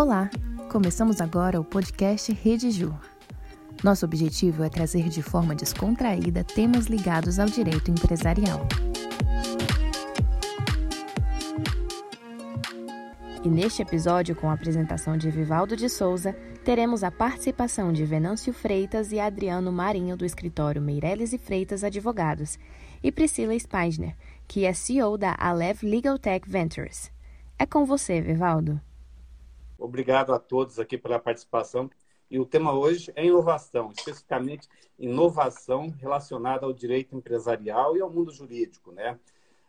Olá! Começamos agora o podcast Rede Ju. Nosso objetivo é trazer de forma descontraída temas ligados ao direito empresarial. E neste episódio, com a apresentação de Vivaldo de Souza, teremos a participação de Venâncio Freitas e Adriano Marinho, do escritório Meirelles e Freitas Advogados, e Priscila Speisner, que é CEO da Alev Legal Tech Ventures. É com você, Vivaldo. Obrigado a todos aqui pela participação. E o tema hoje é inovação, especificamente inovação relacionada ao direito empresarial e ao mundo jurídico, né?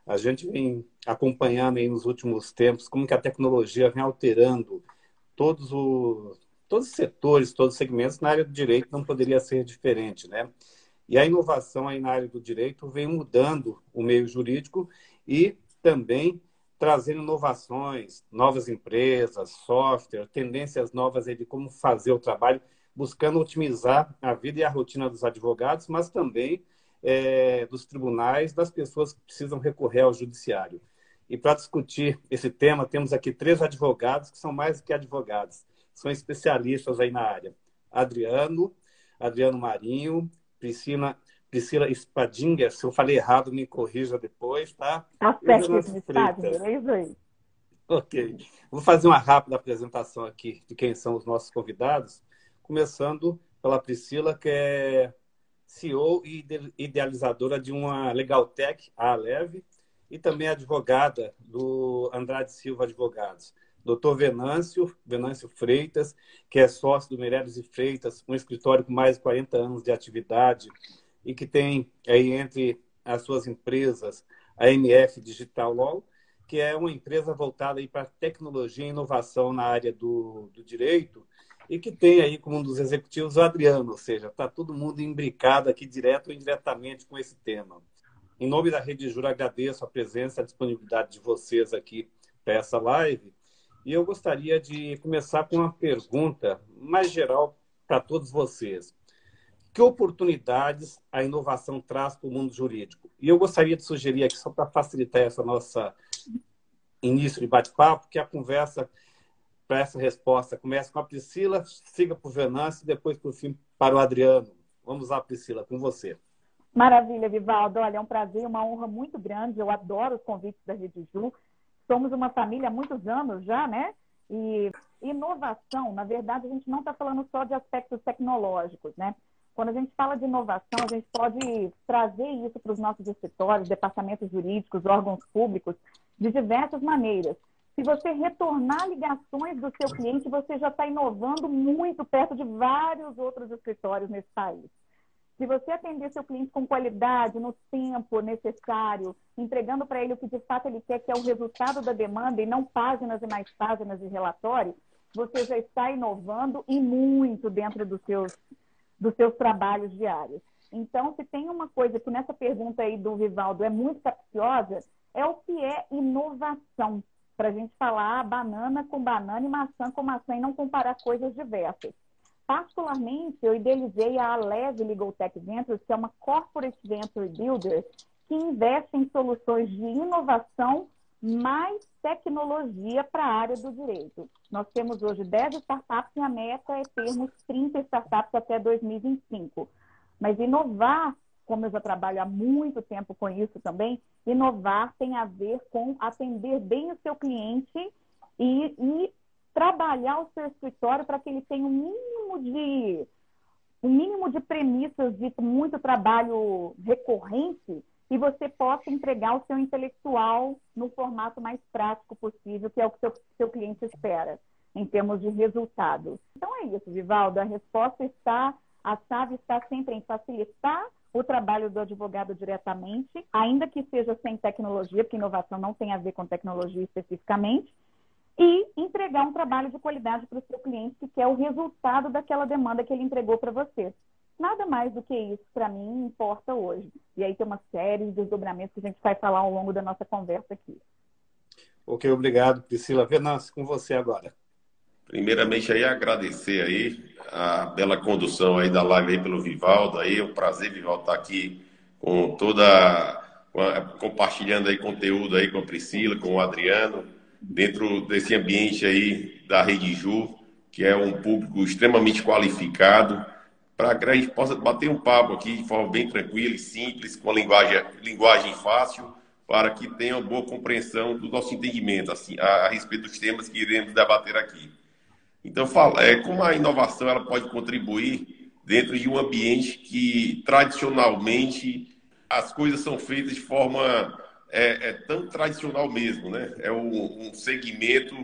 A gente vem acompanhando aí nos últimos tempos como que a tecnologia vem alterando todos os, todos os setores, todos os segmentos. Na área do direito não poderia ser diferente, né? E a inovação aí na área do direito vem mudando o meio jurídico e também trazendo inovações, novas empresas, software, tendências novas de como fazer o trabalho, buscando otimizar a vida e a rotina dos advogados, mas também é, dos tribunais, das pessoas que precisam recorrer ao judiciário. E para discutir esse tema, temos aqui três advogados que são mais do que advogados, são especialistas aí na área. Adriano, Adriano Marinho, Priscila Priscila Spadinger, se eu falei errado, me corrija depois, tá? Tá certo, Spadinger, é isso aí. Ok. Vou fazer uma rápida apresentação aqui de quem são os nossos convidados, começando pela Priscila, que é CEO e idealizadora de uma Legal Tech, a Aleve, e também advogada do Andrade Silva Advogados. Doutor Venâncio, Venâncio Freitas, que é sócio do Meireles e Freitas, um escritório com mais de 40 anos de atividade e que tem aí entre as suas empresas a MF Digital Law, que é uma empresa voltada aí para tecnologia e inovação na área do, do direito e que tem aí como um dos executivos o Adriano, ou seja, está todo mundo imbricado aqui direto ou indiretamente com esse tema. Em nome da Rede Jura, agradeço a presença e a disponibilidade de vocês aqui para essa live. E eu gostaria de começar com uma pergunta mais geral para todos vocês que oportunidades a inovação traz para o mundo jurídico. E eu gostaria de sugerir aqui, só para facilitar essa nossa início de bate-papo, que a conversa para essa resposta comece com a Priscila, siga para o Venâncio e depois, por fim, para o Adriano. Vamos lá, Priscila, com você. Maravilha, Vivaldo. Olha, é um prazer, uma honra muito grande. Eu adoro os convites da Rede Ju. Somos uma família há muitos anos já, né? E inovação, na verdade, a gente não está falando só de aspectos tecnológicos, né? Quando a gente fala de inovação, a gente pode trazer isso para os nossos escritórios, departamentos jurídicos, órgãos públicos, de diversas maneiras. Se você retornar ligações do seu cliente, você já está inovando muito perto de vários outros escritórios nesse país. Se você atender seu cliente com qualidade, no tempo necessário, entregando para ele o que de fato ele quer, que é o resultado da demanda e não páginas e mais páginas de relatório, você já está inovando e muito dentro dos seus dos seus trabalhos diários. Então, se tem uma coisa que nessa pergunta aí do Vivaldo é muito capciosa, é o que é inovação. Para a gente falar banana com banana e maçã com maçã e não comparar coisas diversas. Particularmente, eu idealizei a Aleve Legal Tech Ventures, que é uma corporate venture builder que investe em soluções de inovação mais tecnologia para a área do direito. Nós temos hoje 10 startups e a meta é termos 30 startups até 2025. Mas inovar, como eu já trabalho há muito tempo com isso também, inovar tem a ver com atender bem o seu cliente e, e trabalhar o seu escritório para que ele tenha um mínimo de um mínimo de premissas de muito trabalho recorrente e você possa entregar o seu intelectual no formato mais prático possível, que é o que seu, seu cliente espera, em termos de resultado. Então é isso, Vivaldo. A resposta está, a chave está sempre em facilitar o trabalho do advogado diretamente, ainda que seja sem tecnologia, porque inovação não tem a ver com tecnologia especificamente, e entregar um trabalho de qualidade para o seu cliente, que é o resultado daquela demanda que ele entregou para você. Nada mais do que isso, para mim, importa hoje. E aí tem uma série de desdobramentos que a gente vai falar ao longo da nossa conversa aqui. Ok, obrigado, Priscila. Venâncio, com você agora. Primeiramente aí agradecer aí a bela condução aí da live aí pelo Vivaldo aí, é um prazer Vivaldo estar aqui com toda compartilhando aí conteúdo aí com a Priscila, com o Adriano, dentro desse ambiente aí da Rede Ju, que é um público extremamente qualificado, para que a gente possa bater um papo aqui de forma bem tranquila e simples, com a linguagem, linguagem fácil, para que tenha uma boa compreensão do nosso entendimento assim, a, a respeito dos temas que iremos debater aqui. Então, fala, é, como a inovação ela pode contribuir dentro de um ambiente que tradicionalmente as coisas são feitas de forma é, é tão tradicional mesmo, né? É um, um segmento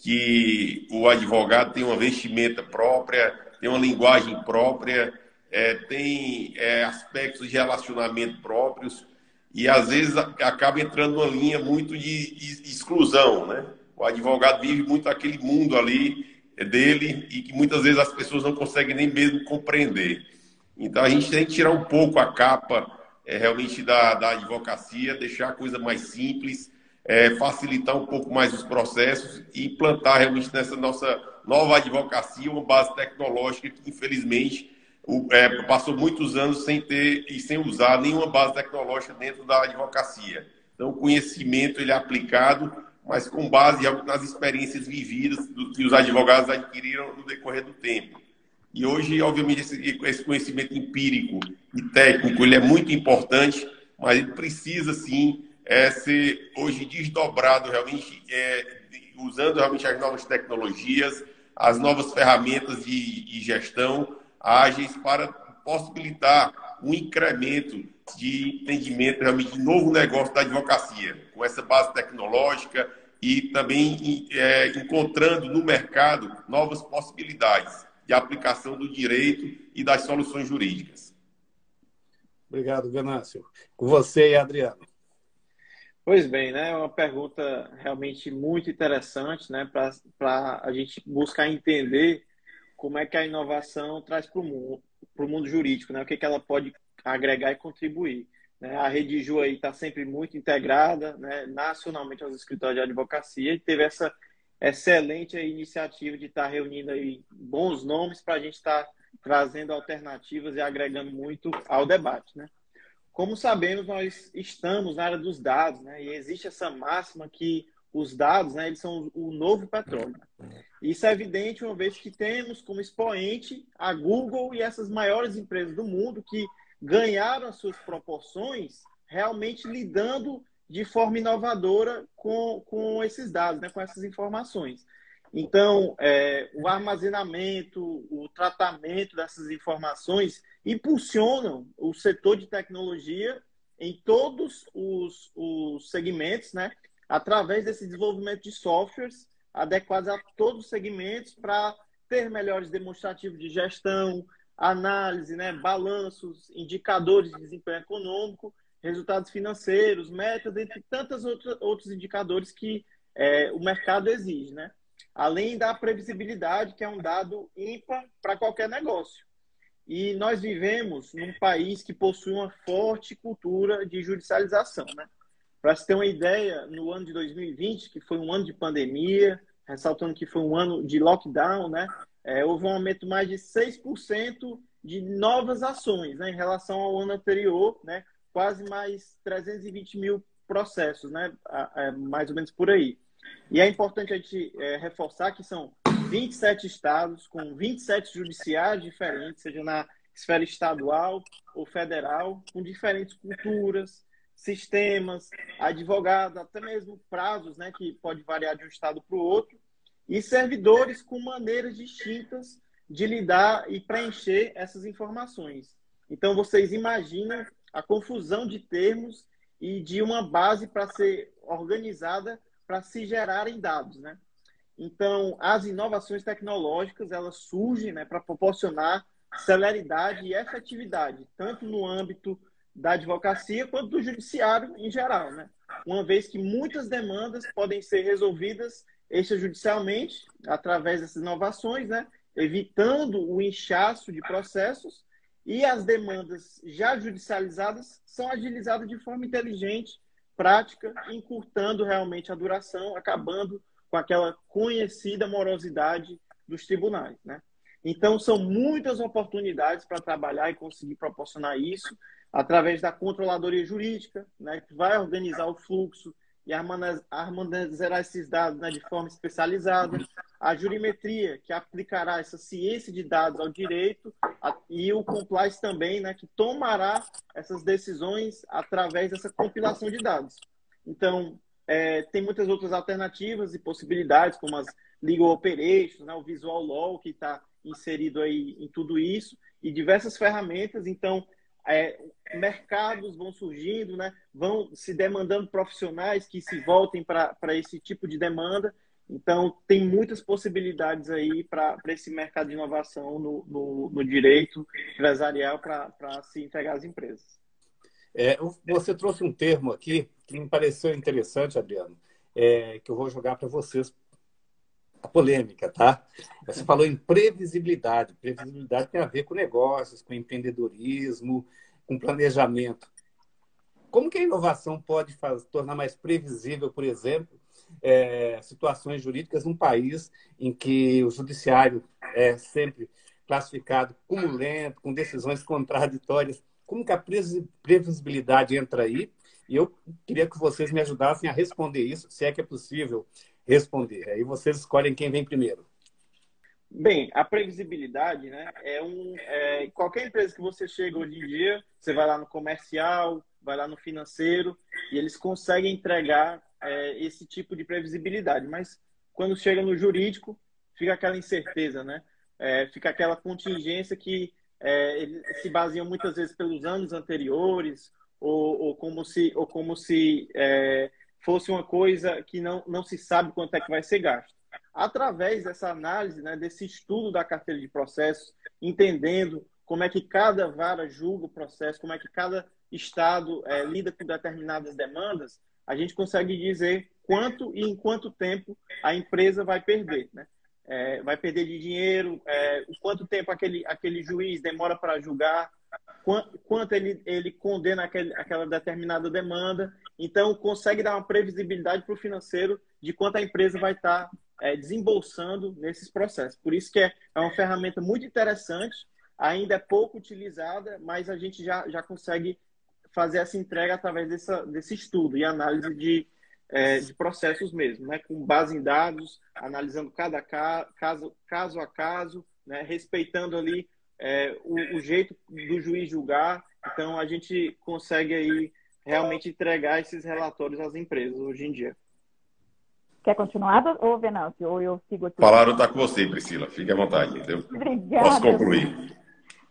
que o advogado tem uma vestimenta própria, tem uma linguagem própria, é, tem é, aspectos de relacionamento próprios e às vezes acaba entrando numa linha muito de, de exclusão, né? O advogado vive muito aquele mundo ali dele e que muitas vezes as pessoas não conseguem nem mesmo compreender. Então a gente tem que tirar um pouco a capa é, realmente da, da advocacia, deixar a coisa mais simples, é, facilitar um pouco mais os processos e implantar realmente nessa nossa nova advocacia uma base tecnológica que infelizmente é, passou muitos anos sem ter e sem usar nenhuma base tecnológica dentro da advocacia. Então o conhecimento ele é aplicado mas com base nas experiências vividas que os advogados adquiriram no decorrer do tempo. E hoje, obviamente, esse, conhecimento empírico e técnico ele é muito importante, mas ele precisa, sim, é, ser hoje desdobrado realmente, é, usando realmente as novas tecnologias, as novas ferramentas de, de gestão ágeis para possibilitar um incremento de entendimento realmente de novo negócio da advocacia, com essa base tecnológica e também é, encontrando no mercado novas possibilidades de aplicação do direito e das soluções jurídicas. Obrigado, Venâncio. Com você e Adriano. Pois bem, né? É uma pergunta realmente muito interessante, né? Para a gente buscar entender como é que a inovação traz para o mundo, mundo jurídico, né? O que, que ela pode agregar e contribuir. Né? A Rede Ju está sempre muito integrada né, nacionalmente aos escritórios de advocacia e teve essa excelente iniciativa de estar tá reunindo aí bons nomes para a gente estar tá trazendo alternativas e agregando muito ao debate. Né? Como sabemos, nós estamos na área dos dados né, e existe essa máxima que os dados né, eles são o novo petróleo. Isso é evidente uma vez que temos como expoente a Google e essas maiores empresas do mundo que ganharam as suas proporções realmente lidando de forma inovadora com, com esses dados, né, com essas informações. Então, é, o armazenamento, o tratamento dessas informações impulsionam o setor de tecnologia em todos os, os segmentos, né, através desse desenvolvimento de softwares adequados a todos os segmentos para ter melhores demonstrativos de gestão, análise, né, balanços, indicadores de desempenho econômico, resultados financeiros, metas, entre tantos outros indicadores que é, o mercado exige, né? Além da previsibilidade, que é um dado ímpar para qualquer negócio. E nós vivemos num país que possui uma forte cultura de judicialização, né? Para se ter uma ideia, no ano de 2020, que foi um ano de pandemia, ressaltando que foi um ano de lockdown, né? é, houve um aumento mais de 6% de novas ações né, em relação ao ano anterior, né, quase mais 320 mil processos, né, mais ou menos por aí. E é importante a gente é, reforçar que são 27 estados com 27 judiciários diferentes, seja na esfera estadual ou federal, com diferentes culturas, sistemas, advogados, até mesmo prazos, né, que pode variar de um estado para o outro, e servidores com maneiras distintas de lidar e preencher essas informações. Então, vocês imaginam a confusão de termos e de uma base para ser organizada para se gerarem dados, né? Então, as inovações tecnológicas, elas surgem né, para proporcionar celeridade e efetividade, tanto no âmbito da advocacia quanto do judiciário em geral, né? Uma vez que muitas demandas podem ser resolvidas extrajudicialmente, através dessas inovações, né? evitando o inchaço de processos e as demandas já judicializadas são agilizadas de forma inteligente, prática, encurtando realmente a duração, acabando com aquela conhecida morosidade dos tribunais. Né? Então, são muitas oportunidades para trabalhar e conseguir proporcionar isso através da controladoria jurídica, né, que vai organizar o fluxo e harmonizará esses dados né, de forma especializada, a jurimetria, que aplicará essa ciência de dados ao direito, e o compliance também, né, que tomará essas decisões através dessa compilação de dados. Então, é, tem muitas outras alternativas e possibilidades, como as legal operations, né, o visual law, que está inserido aí em tudo isso, e diversas ferramentas. Então, é, mercados vão surgindo, né? vão se demandando profissionais que se voltem para esse tipo de demanda. Então, tem muitas possibilidades aí para esse mercado de inovação no, no, no direito empresarial para se entregar às empresas. É, você trouxe um termo aqui que me pareceu interessante, Adriano, é, que eu vou jogar para vocês a polêmica, tá? Você falou em previsibilidade. Previsibilidade tem a ver com negócios, com empreendedorismo, com planejamento. Como que a inovação pode tornar mais previsível, por exemplo, é, situações jurídicas num país em que o judiciário é sempre classificado como lento, com decisões contraditórias? Como que a previsibilidade entra aí? E eu queria que vocês me ajudassem a responder isso, se é que é possível responder. Aí vocês escolhem quem vem primeiro. Bem, a previsibilidade, né, é um é, qualquer empresa que você chega hoje em dia, você vai lá no comercial, vai lá no financeiro e eles conseguem entregar é, esse tipo de previsibilidade. Mas quando chega no jurídico, fica aquela incerteza, né? É, fica aquela contingência que é, eles se baseiam muitas vezes pelos anos anteriores ou, ou como se ou como se é, fosse uma coisa que não, não se sabe quanto é que vai ser gasto. Através dessa análise, né, desse estudo da carteira de processos, entendendo como é que cada vara julga o processo, como é que cada estado é, lida com determinadas demandas, a gente consegue dizer quanto e em quanto tempo a empresa vai perder. Né? É, vai perder de dinheiro, é, quanto tempo aquele, aquele juiz demora para julgar, quanto ele, ele condena aquele, aquela determinada demanda. Então, consegue dar uma previsibilidade para o financeiro de quanto a empresa vai estar tá, é, desembolsando nesses processos. Por isso que é, é uma ferramenta muito interessante, ainda é pouco utilizada, mas a gente já, já consegue fazer essa entrega através dessa, desse estudo e análise de, é, de processos mesmo, né? com base em dados, analisando cada caso, caso a caso, né? respeitando ali é, o, o, jeito do juiz julgar. Então, a gente consegue aí realmente entregar esses relatórios às empresas hoje em dia. Quer continuar, ou Venâncio? Ou eu sigo aqui? Falaram está com você, Priscila. Fique à vontade, entendeu? Obrigada. Posso concluir.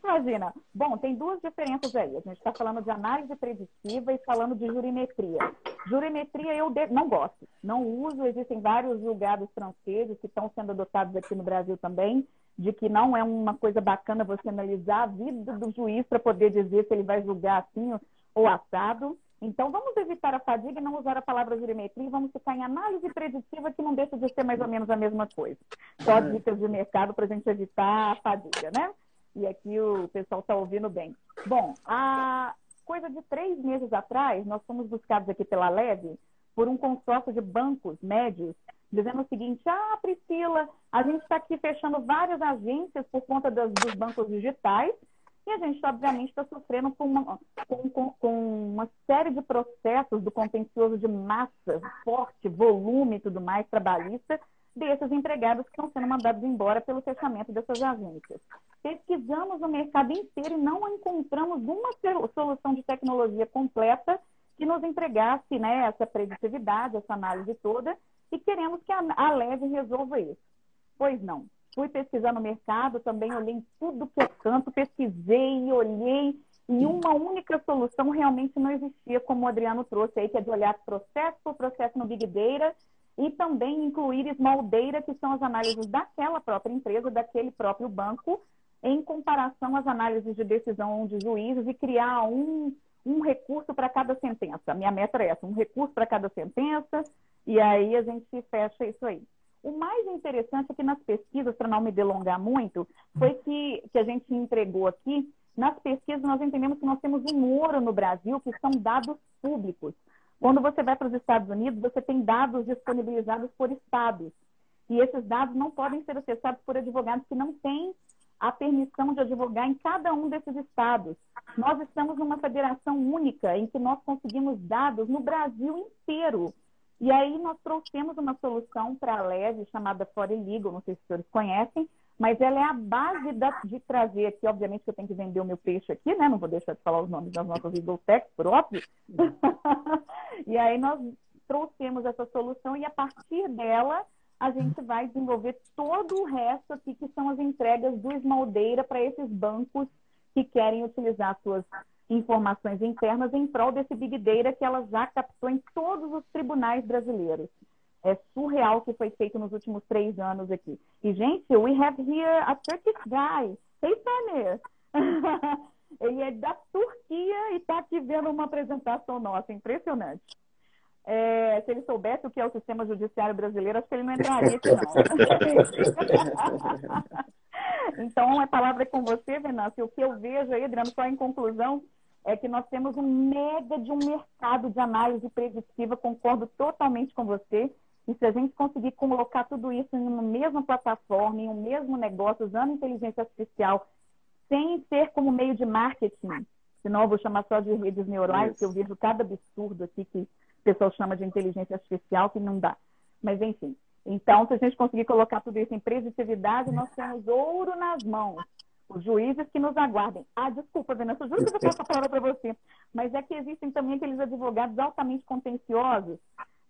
Imagina. Bom, tem duas diferenças aí. A gente está falando de análise preditiva e falando de jurimetria. Jurimetria eu não gosto, não uso. Existem vários julgados franceses que estão sendo adotados aqui no Brasil também, de que não é uma coisa bacana você analisar a vida do juiz para poder dizer se ele vai julgar assim ou assado. Então, vamos evitar a fadiga e não usar a palavra jurimetria e vamos ficar em análise preditiva, que não deixa de ser mais ou menos a mesma coisa. Só é. dicas de mercado para a gente evitar a fadiga, né? E aqui o pessoal está ouvindo bem. Bom, a coisa de três meses atrás, nós fomos buscados aqui pela Leve por um consórcio de bancos médios, dizendo o seguinte: Ah, Priscila, a gente está aqui fechando várias agências por conta das, dos bancos digitais e a gente, obviamente, está sofrendo com uma, com, com, com uma, série de processos do contencioso de massa, forte, volume e tudo mais, trabalhista, desses empregados que estão sendo mandados embora pelo fechamento dessas agências. Pesquisamos o mercado inteiro e não encontramos uma solução de tecnologia completa que nos entregasse né, essa preditividade, essa análise toda, e queremos que a, a Leve resolva isso. Pois não fui pesquisar no mercado, também olhei em tudo que é canto, pesquisei, olhei, e uma única solução realmente não existia, como o Adriano trouxe aí, que é de olhar processo por processo no Big Data e também incluir Small Data, que são as análises daquela própria empresa, daquele próprio banco, em comparação às análises de decisão de juízes e criar um, um recurso para cada sentença. Minha meta é essa, um recurso para cada sentença, e aí a gente fecha isso aí. O mais interessante é que nas pesquisas, para não me delongar muito, foi que, que a gente entregou aqui, nas pesquisas nós entendemos que nós temos um ouro no Brasil, que são dados públicos. Quando você vai para os Estados Unidos, você tem dados disponibilizados por estados. E esses dados não podem ser acessados por advogados que não têm a permissão de advogar em cada um desses estados. Nós estamos numa federação única em que nós conseguimos dados no Brasil inteiro E aí nós trouxemos uma solução para a leve chamada Fore Legal, não sei se os senhores conhecem, mas ela é a base da, de trazer aqui, obviamente que eu tenho que vender o meu peixe aqui, né? Não vou deixar de falar os nomes das nossas techs, por óbvio. e aí nós trouxemos essa solução e a partir dela a gente vai desenvolver todo o resto aqui, que são as entregas do Esmaldeira para esses bancos que querem utilizar suas informações internas em prol desse Big Data que ela já captou em todos os tribunais brasileiros. É surreal o que foi feito nos últimos três anos aqui. E, gente, we have here a Turkish guy. Hey, Samir! Ele é da Turquia e está aqui vendo uma apresentação nossa. Impressionante. É, se ele soubesse o que é o sistema judiciário brasileiro, acho que ele não entraria aqui, não. então, a palavra é com você, Venâncio. O que eu vejo aí, Adriano, só em conclusão, é que nós temos um mega de um mercado de análise preditiva, concordo totalmente com você. E se a gente conseguir colocar tudo isso em uma mesma plataforma, em um mesmo negócio, usando inteligência artificial, sem ser como meio de marketing, senão eu vou chamar só de redes neurais, que eu vejo cada absurdo aqui que pessoal chama de inteligência artificial, que não dá. Mas, enfim. Então, se a gente conseguir colocar tudo isso em preditividade, nós temos ouro nas mãos. Os juízes que nos aguardem. Ah, desculpa, Vanessa, juro que eu passo a palavra para você. Mas é que existem também aqueles advogados altamente contenciosos.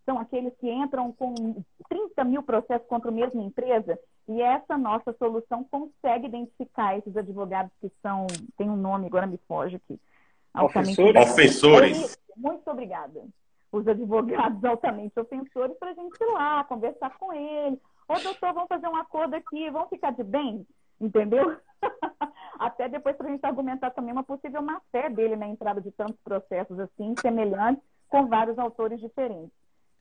São aqueles que entram com 30 mil processos contra a mesma empresa. E essa nossa solução consegue identificar esses advogados que são. Tem um nome, agora me foge aqui. Ofensores. Ofensores. Muito obrigada os advogados altamente ofensores para a gente ir lá, conversar com ele. Ô, doutor, vamos fazer um acordo aqui, vamos ficar de bem? Entendeu? Até depois para a gente argumentar também uma possível má-fé dele na entrada de tantos processos assim, semelhantes, com vários autores diferentes.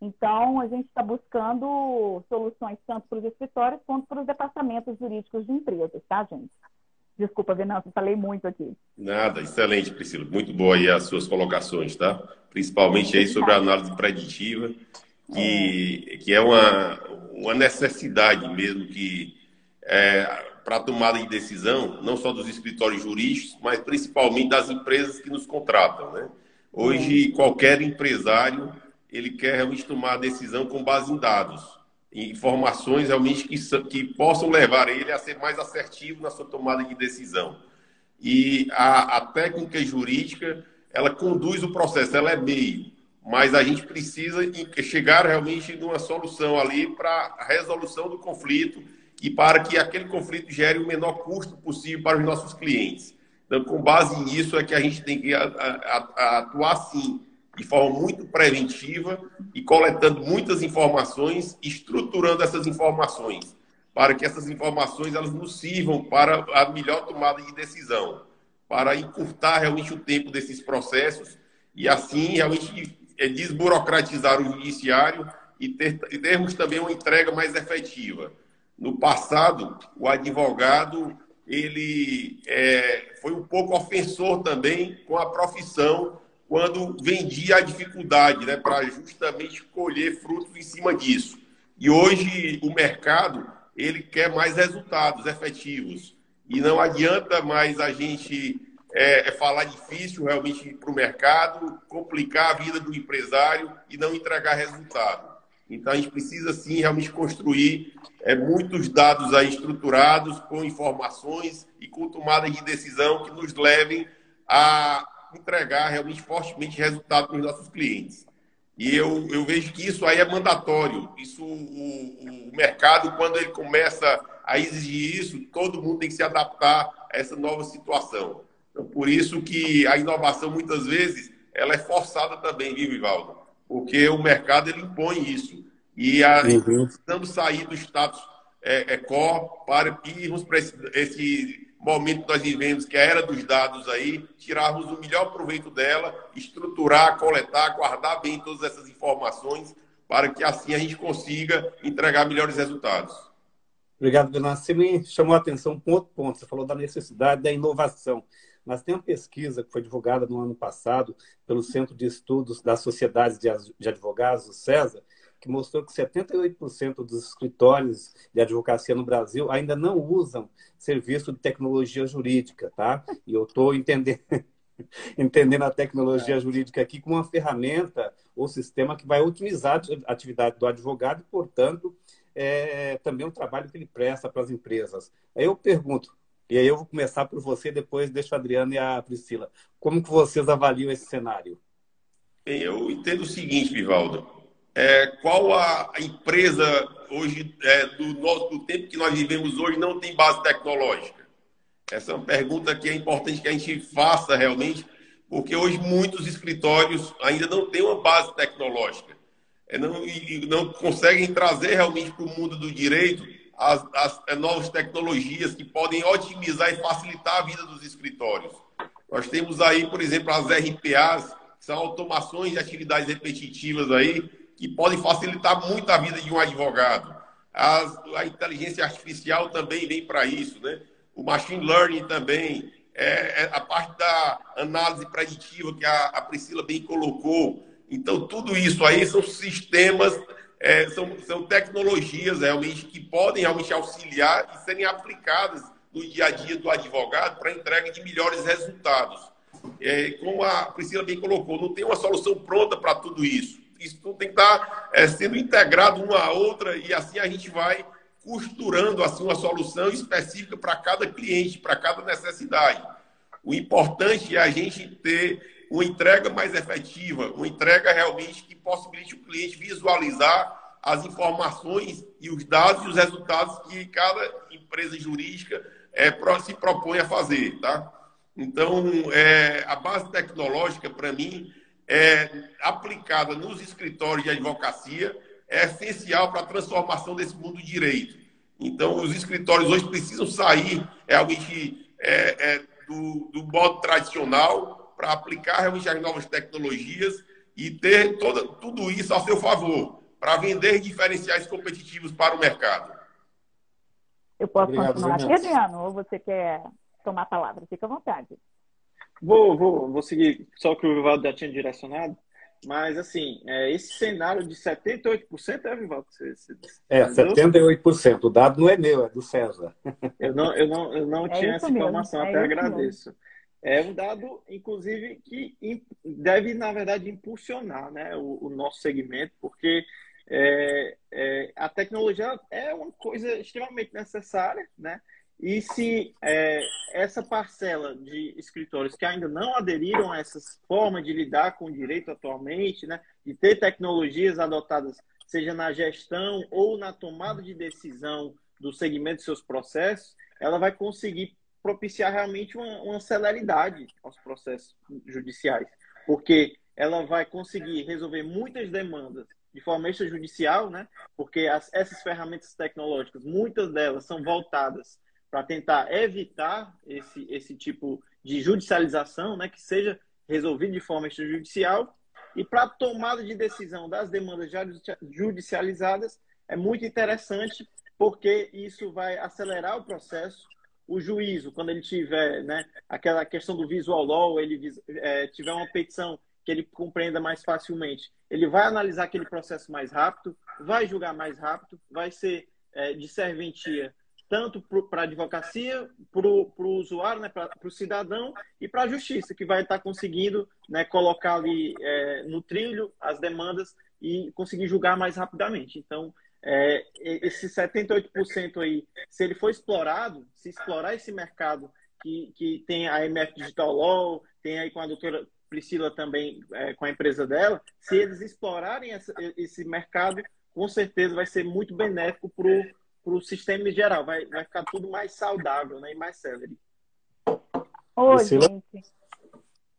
Então, a gente está buscando soluções tanto para os escritórios quanto para os departamentos jurídicos de empresas, tá, gente? Desculpa, Venâncio, falei muito aqui. Nada, excelente, Priscila. Muito boa aí as suas colocações, tá? Principalmente aí sobre a análise preditiva, que é, que é uma, uma necessidade mesmo que é, para a tomada de decisão, não só dos escritórios jurídicos, mas principalmente das empresas que nos contratam, né? Hoje, qualquer empresário, ele quer realmente tomar a decisão com base em dados informações realmente que, que possam levar ele a ser mais assertivo na sua tomada de decisão. E a, a técnica jurídica, ela conduz o processo, ela é meio, mas a gente precisa chegar realmente numa solução ali para a resolução do conflito e para que aquele conflito gere o menor custo possível para os nossos clientes. Então, com base nisso, é que a gente tem que atuar sim de forma muito preventiva e coletando muitas informações, estruturando essas informações, para que essas informações elas nos sirvam para a melhor tomada de decisão, para encurtar realmente o tempo desses processos e assim realmente é, desburocratizar o judiciário e, ter, e termos também uma entrega mais efetiva. No passado, o advogado ele é, foi um pouco ofensor também com a profissão quando vendia a dificuldade, né, para justamente colher frutos em cima disso. E hoje o mercado ele quer mais resultados efetivos e não adianta mais a gente é, é falar difícil realmente para o mercado, complicar a vida do empresário e não entregar resultado. Então a gente precisa sim realmente construir é, muitos dados aí estruturados com informações e com tomadas de decisão que nos levem a entregar realmente fortemente resultado para os nossos clientes. E eu, eu vejo que isso aí é mandatório. Isso, o, o mercado, quando ele começa a exigir isso, todo mundo tem que se adaptar a essa nova situação. Então, por isso que a inovação, muitas vezes, ela é forçada também, viu, Vivaldo? Porque o mercado, ele impõe isso. E a, uhum. precisamos sair do status é, é, core para irmos para esse, esse momento que nós vivemos, que é a era dos dados aí, tirarmos o melhor proveito dela, estruturar, coletar, guardar bem todas essas informações, para que assim a gente consiga entregar melhores resultados. Obrigado, Bernardo. Você me chamou a atenção com outro ponto. Você falou da necessidade da inovação. Mas tem uma pesquisa que foi divulgada no ano passado pelo Centro de Estudos das Sociedades de Advogados, o CESA, que mostrou que 78% dos escritórios de advocacia no Brasil ainda não usam serviço de tecnologia jurídica, tá? E eu estou entendendo, entendendo a tecnologia é. jurídica aqui como uma ferramenta o sistema que vai otimizar a atividade do advogado e, portanto, é também um trabalho que ele presta para as empresas. Aí eu pergunto, e aí eu vou começar por você, depois deixo a Adriana e a Priscila. Como que vocês avaliam esse cenário? Bem, eu entendo o seguinte, Vivaldo. É, qual a empresa hoje, é, do, nosso, do tempo que nós vivemos hoje, não tem base tecnológica? Essa é uma pergunta que é importante que a gente faça realmente, porque hoje muitos escritórios ainda não têm uma base tecnológica. É, não, não conseguem trazer realmente para o mundo do direito as, as, as novas tecnologias que podem otimizar e facilitar a vida dos escritórios. Nós temos aí, por exemplo, as RPAs, que são automações de atividades repetitivas aí, que podem facilitar muito a vida de um advogado. As, a inteligência artificial também vem para isso, né? O machine learning também, é, é, a parte da análise preditiva que a, a Priscila bem colocou. Então, tudo isso aí são sistemas é, são, são tecnologias realmente que podem realmente auxiliar e serem aplicadas no dia a dia do advogado para entrega de melhores resultados. É, como a Priscila bem colocou, não tem uma solução pronta para tudo isso. Isso tudo tem que estar é, sendo integrado uma a outra e assim a gente vai costurando assim uma solução específica para cada cliente, para cada necessidade. O importante é a gente ter uma entrega mais efetiva, uma entrega realmente possibilite o cliente visualizar as informações e os dados e os resultados que cada empresa jurídica é, se propõe a fazer, tá? Então, é, a base tecnológica, para mim, é aplicada nos escritórios de advocacia, é essencial para a transformação desse mundo do direito. Então, os escritórios hoje precisam sair realmente é, é, do, do modo tradicional para aplicar realmente as novas tecnologias e ter toda, tudo isso a seu favor, para vender diferenciais competitivos para o mercado. Eu posso Obrigado, continuar aqui, Adriano, ou você quer tomar a palavra? Fica à vontade. Vou, vou, vou seguir só o que o Vivaldo já tinha direcionado. Mas, assim, é, esse cenário de 78% é, Vivaldo? Você, você, é, 78%. O dado não é meu, é do César. Eu não, eu não, eu não é tinha essa informação, é até agradeço. Mesmo. É um dado, inclusive, que deve, na verdade, impulsionar né, o, o nosso segmento, porque é, é, a tecnologia é uma coisa extremamente necessária, né? E se é, essa parcela de escritórios que ainda não aderiram a essas formas de lidar com o direito atualmente, né, de ter tecnologias adotadas, seja na gestão ou na tomada de decisão do segmento de seus processos, ela vai conseguir propiciar realmente uma, uma celeridade aos processos judiciais, porque ela vai conseguir resolver muitas demandas de forma extrajudicial, né? Porque as, essas ferramentas tecnológicas, muitas delas são voltadas para tentar evitar esse, esse tipo de judicialização, né? Que seja resolvido de forma extrajudicial. E para tomada de decisão das demandas já judicializadas, é muito interessante, porque isso vai acelerar o processo, o juízo, quando ele tiver né, aquela questão do visual law, ele é, tiver uma petição que ele compreenda mais facilmente, ele vai analisar aquele processo mais rápido, vai julgar mais rápido, vai ser é, de serventia tanto para a advocacia, para o usuário, né, para o cidadão e para a justiça, que vai estar conseguindo né, colocar ali é, no trilho as demandas e conseguir julgar mais rapidamente. Então, é, esse 78% aí, se ele for explorado, se explorar esse mercado que, que tem a MF Digital Law, tem aí com a doutora Priscila também, é, com a empresa dela, se eles explorarem essa, esse mercado, com certeza vai ser muito benéfico para o sistema em geral, vai, vai ficar tudo mais saudável né, e mais célere. Oi, gente.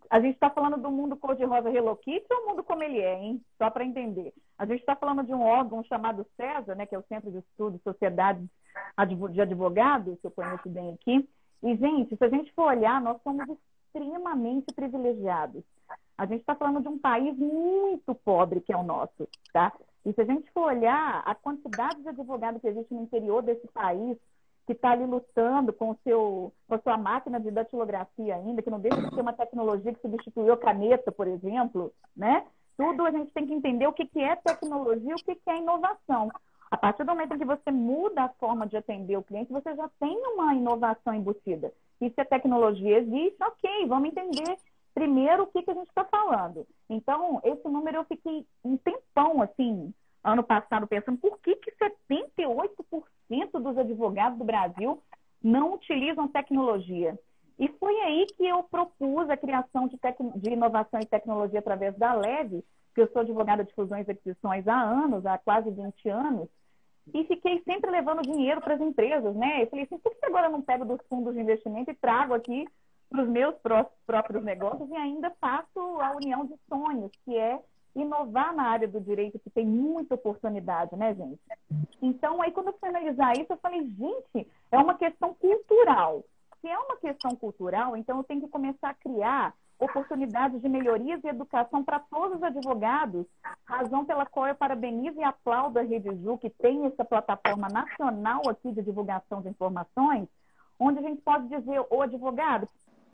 A gente está falando do mundo cor-de-rosa Hello Kitty ou o mundo como ele é, hein? Só para entender. A gente está falando de um órgão chamado CESA, né, que é o Centro de Estudos Sociedades de Advogados, que eu conheço bem aqui. E, gente, se a gente for olhar, nós somos extremamente privilegiados. A gente está falando de um país muito pobre que é o nosso, tá? E se a gente for olhar a quantidade de advogados que existe no interior desse país, que está ali lutando com, o seu, com a sua máquina de datilografia ainda, que não deixa de ser uma tecnologia que substituiu a caneta, por exemplo, né? Tudo a gente tem que entender o que, que é tecnologia e o que, que é inovação. A partir do momento em que você muda a forma de atender o cliente, você já tem uma inovação embutida. E se a tecnologia existe, ok, vamos entender Primeiro, o que, que a gente está falando? Então, esse número eu fiquei um tempão, assim, ano passado, pensando por que, que 78% dos advogados do Brasil não utilizam tecnologia. E foi aí que eu propus a criação de, de inovação e tecnologia através da LEVE, que eu sou advogada de fusões e aquisições há anos, há quase 20 anos, e fiquei sempre levando dinheiro para as empresas, né? Eu falei assim, por que agora eu não pego dos fundos de investimento e trago aqui para os meus próprios negócios e ainda faço a união de sonhos, que é inovar na área do direito, que tem muita oportunidade, né, gente? Então, aí quando eu fui analisar isso, eu falei, gente, é uma questão cultural. Se é uma questão cultural, então eu tenho que começar a criar oportunidades de melhorias e educação para todos os advogados, razão pela qual eu parabenizo e aplaudo a Rede Ju, que tem essa plataforma nacional aqui de divulgação de informações, onde a gente pode dizer, o advogado,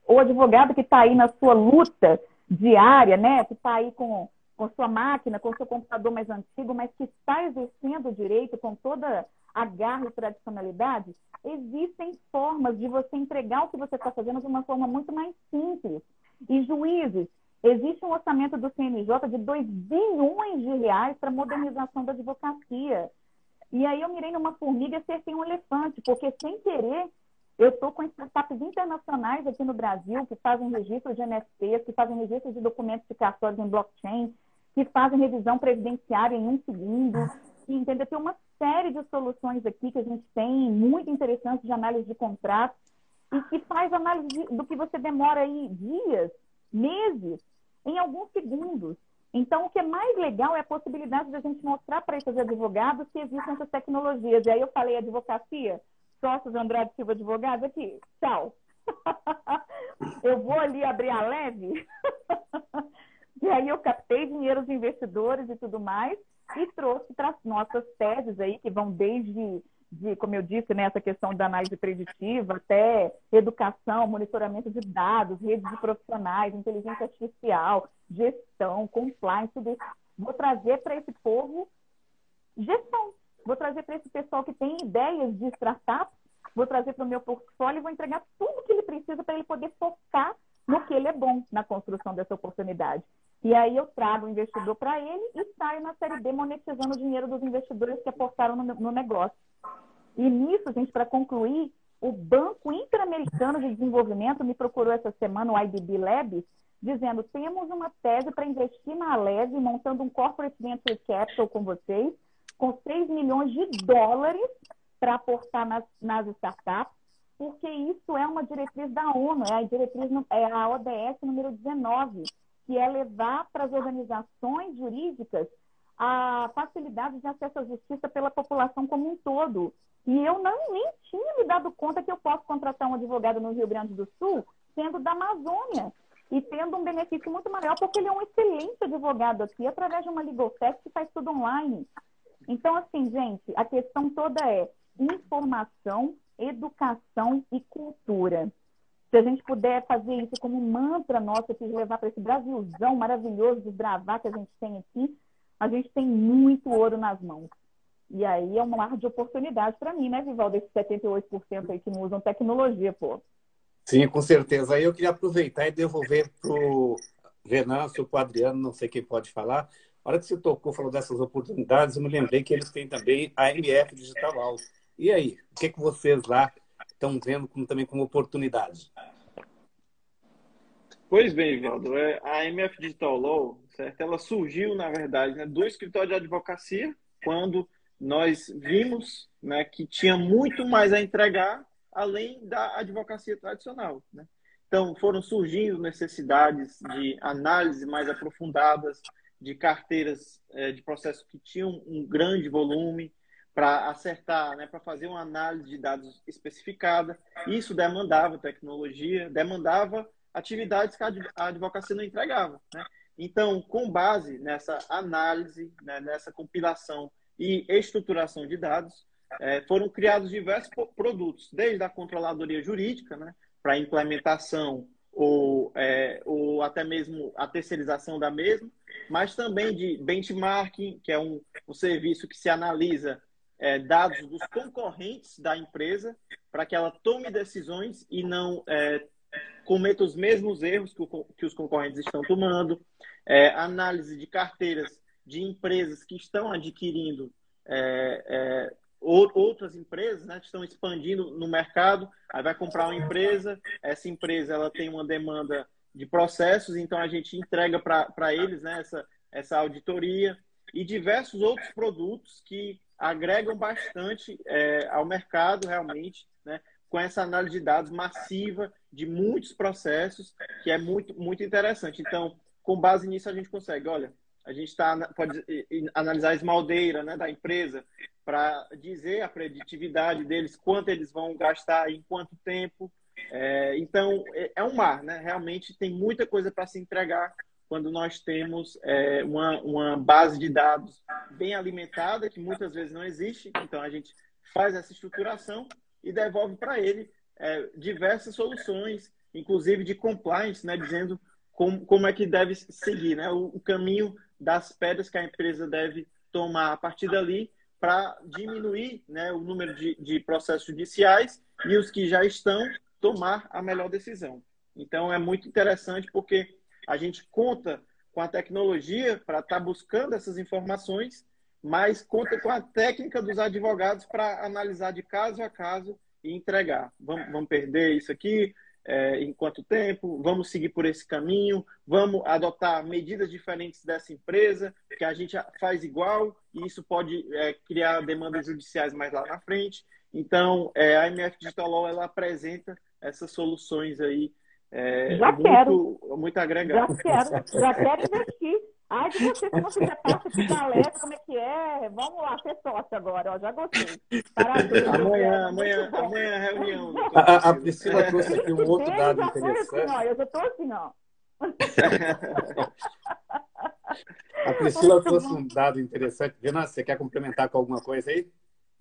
o advogado que está aí na sua luta diária, né, que está aí com, com sua máquina, com seu computador mais antigo, mas que está exercendo o direito com toda a garra e tradicionalidade, existem formas de você entregar o que você está fazendo de uma forma muito mais simples. E juízes, existe um orçamento do CNJ de 2 bilhões de reais para modernização da advocacia. E aí eu mirei numa formiga e acertei um elefante, porque sem querer eu estou com startups internacionais aqui no Brasil que fazem registro de NFTs, que fazem registro de documentos de cartórios em blockchain, que fazem revisão previdenciária em um segundo. E, entendeu? Tem uma série de soluções aqui que a gente tem, muito interessantes de análise de contratos, e que faz análise do que você demora aí dias, meses, em alguns segundos. Então, o que é mais legal é a possibilidade de a gente mostrar para esses advogados que existem essas tecnologias. E aí eu falei advocacia, sócios Andrade Silva Advogados, aqui, tchau. eu vou ali abrir a leve. E aí eu captei dinheiro dos investidores e tudo mais e trouxe para as nossas teses aí, que vão desde de, como eu disse, né, essa questão da análise preditiva, até educação, monitoramento de dados, redes de profissionais, inteligência artificial, gestão, compliance, tudo isso. Vou trazer para esse povo gestão. Vou trazer para esse pessoal que tem ideias de startup, vou trazer para o meu portfólio e vou entregar tudo que ele precisa para ele poder focar no que ele é bom na construção dessa oportunidade. E aí eu trago o investidor para ele e saio na série B monetizando o dinheiro dos investidores que apostaram no, no negócio. E nisso, gente, para concluir, o Banco Interamericano de Desenvolvimento me procurou essa semana, o IDB Labs, dizendo: temos uma tese para investir na Aleve, montando um Corporate Venture Capital com vocês, com 6 milhões de dólares para aportar nas, nas startups, porque isso é uma diretriz da ONU, é a diretriz, é a ODS número 19, que é levar para as organizações jurídicas a facilidade de acesso à justiça pela população como um todo. E eu não nem tinha me dado conta que eu posso contratar um advogado no Rio Grande do Sul, sendo da Amazônia, e tendo um benefício muito maior, porque ele é um excelente advogado aqui, através de uma legal tech que faz tudo online. Então, assim, gente, a questão toda é informação, educação e cultura. Se a gente puder fazer isso como mantra nosso, que levar para esse Brasilzão maravilhoso de bravar que a gente tem aqui, a gente tem muito ouro nas mãos. E aí é um mar de oportunidade para mim, né, Vivaldo? Esses 78% aí que não usam tecnologia, pô. Sim, com certeza. Aí eu queria aproveitar e devolver para o Venâncio, para o Adriano, não sei quem pode falar. A hora que você tocou, falou dessas oportunidades, eu me lembrei que eles têm também a MF Digital Law. E aí, o que, que vocês lá estão vendo como, também como oportunidade? Pois bem, Vivaldo, é, a MF Digital Law, certo? ela surgiu, na verdade, né, do escritório de advocacia, quando nós vimos né, que tinha muito mais a entregar além da advocacia tradicional. Né? Então, foram surgindo necessidades de análise mais aprofundadas de carteiras é, de processos que tinham um grande volume para acertar, né, para fazer uma análise de dados especificada. Isso demandava tecnologia, demandava atividades que a advocacia não entregava. Né? Então, com base nessa análise, né, nessa compilação e estruturação de dados, é, foram criados diversos produtos, desde a controladoria jurídica, né, para implementação ou, é, ou até mesmo a terceirização da mesma, mas também de benchmarking, que é um, um serviço que se analisa é, dados dos concorrentes da empresa para que ela tome decisões e não é, cometa os mesmos erros que, o, que os concorrentes estão tomando, é, análise de carteiras de empresas que estão adquirindo é, é, outras empresas, né, que estão expandindo no mercado, aí vai comprar uma empresa, essa empresa ela tem uma demanda de processos, então a gente entrega para eles né, essa, essa auditoria e diversos outros produtos que agregam bastante é, ao mercado realmente, né, com essa análise de dados massiva de muitos processos, que é muito, muito interessante. Então, com base nisso, a gente consegue, olha, a gente tá, pode analisar a esmaldeira né, da empresa para dizer a preditividade deles, quanto eles vão gastar, em quanto tempo. É, então, é, é um mar, né? Realmente tem muita coisa para se entregar quando nós temos é, uma, uma base de dados bem alimentada, que muitas vezes não existe. Então, a gente faz essa estruturação e devolve para ele é, diversas soluções, inclusive de compliance, né? Dizendo como, como é que deve seguir, né? O, o caminho das pedras que a empresa deve tomar a partir dali para diminuir né, o número de, de processos judiciais e os que já estão tomar a melhor decisão. Então é muito interessante porque a gente conta com a tecnologia para estar tá buscando essas informações, mas conta com a técnica dos advogados para analisar de caso a caso e entregar. Vamos, vamos perder isso aqui, é, em quanto tempo, vamos seguir por esse caminho, vamos adotar medidas diferentes dessa empresa, que a gente faz igual, e isso pode é, criar demandas judiciais mais lá na frente. Então, é, a MF Digital Law ela apresenta essas soluções aí é, já muito, quero. muito agregadas. Já quero, já quero investir. Ai de você, se você já passa de palestra, como é que é? Vamos lá, ser sócio agora, ó, já gostei. Parabéns. Amanhã, amanhã, amanhã é reunião. A, a, Priscila trouxe aqui um outro dado já interessante. Assim, ó, eu já tô assim, ó. a Priscila trouxe um dado interessante. Renan, você quer complementar com alguma coisa aí?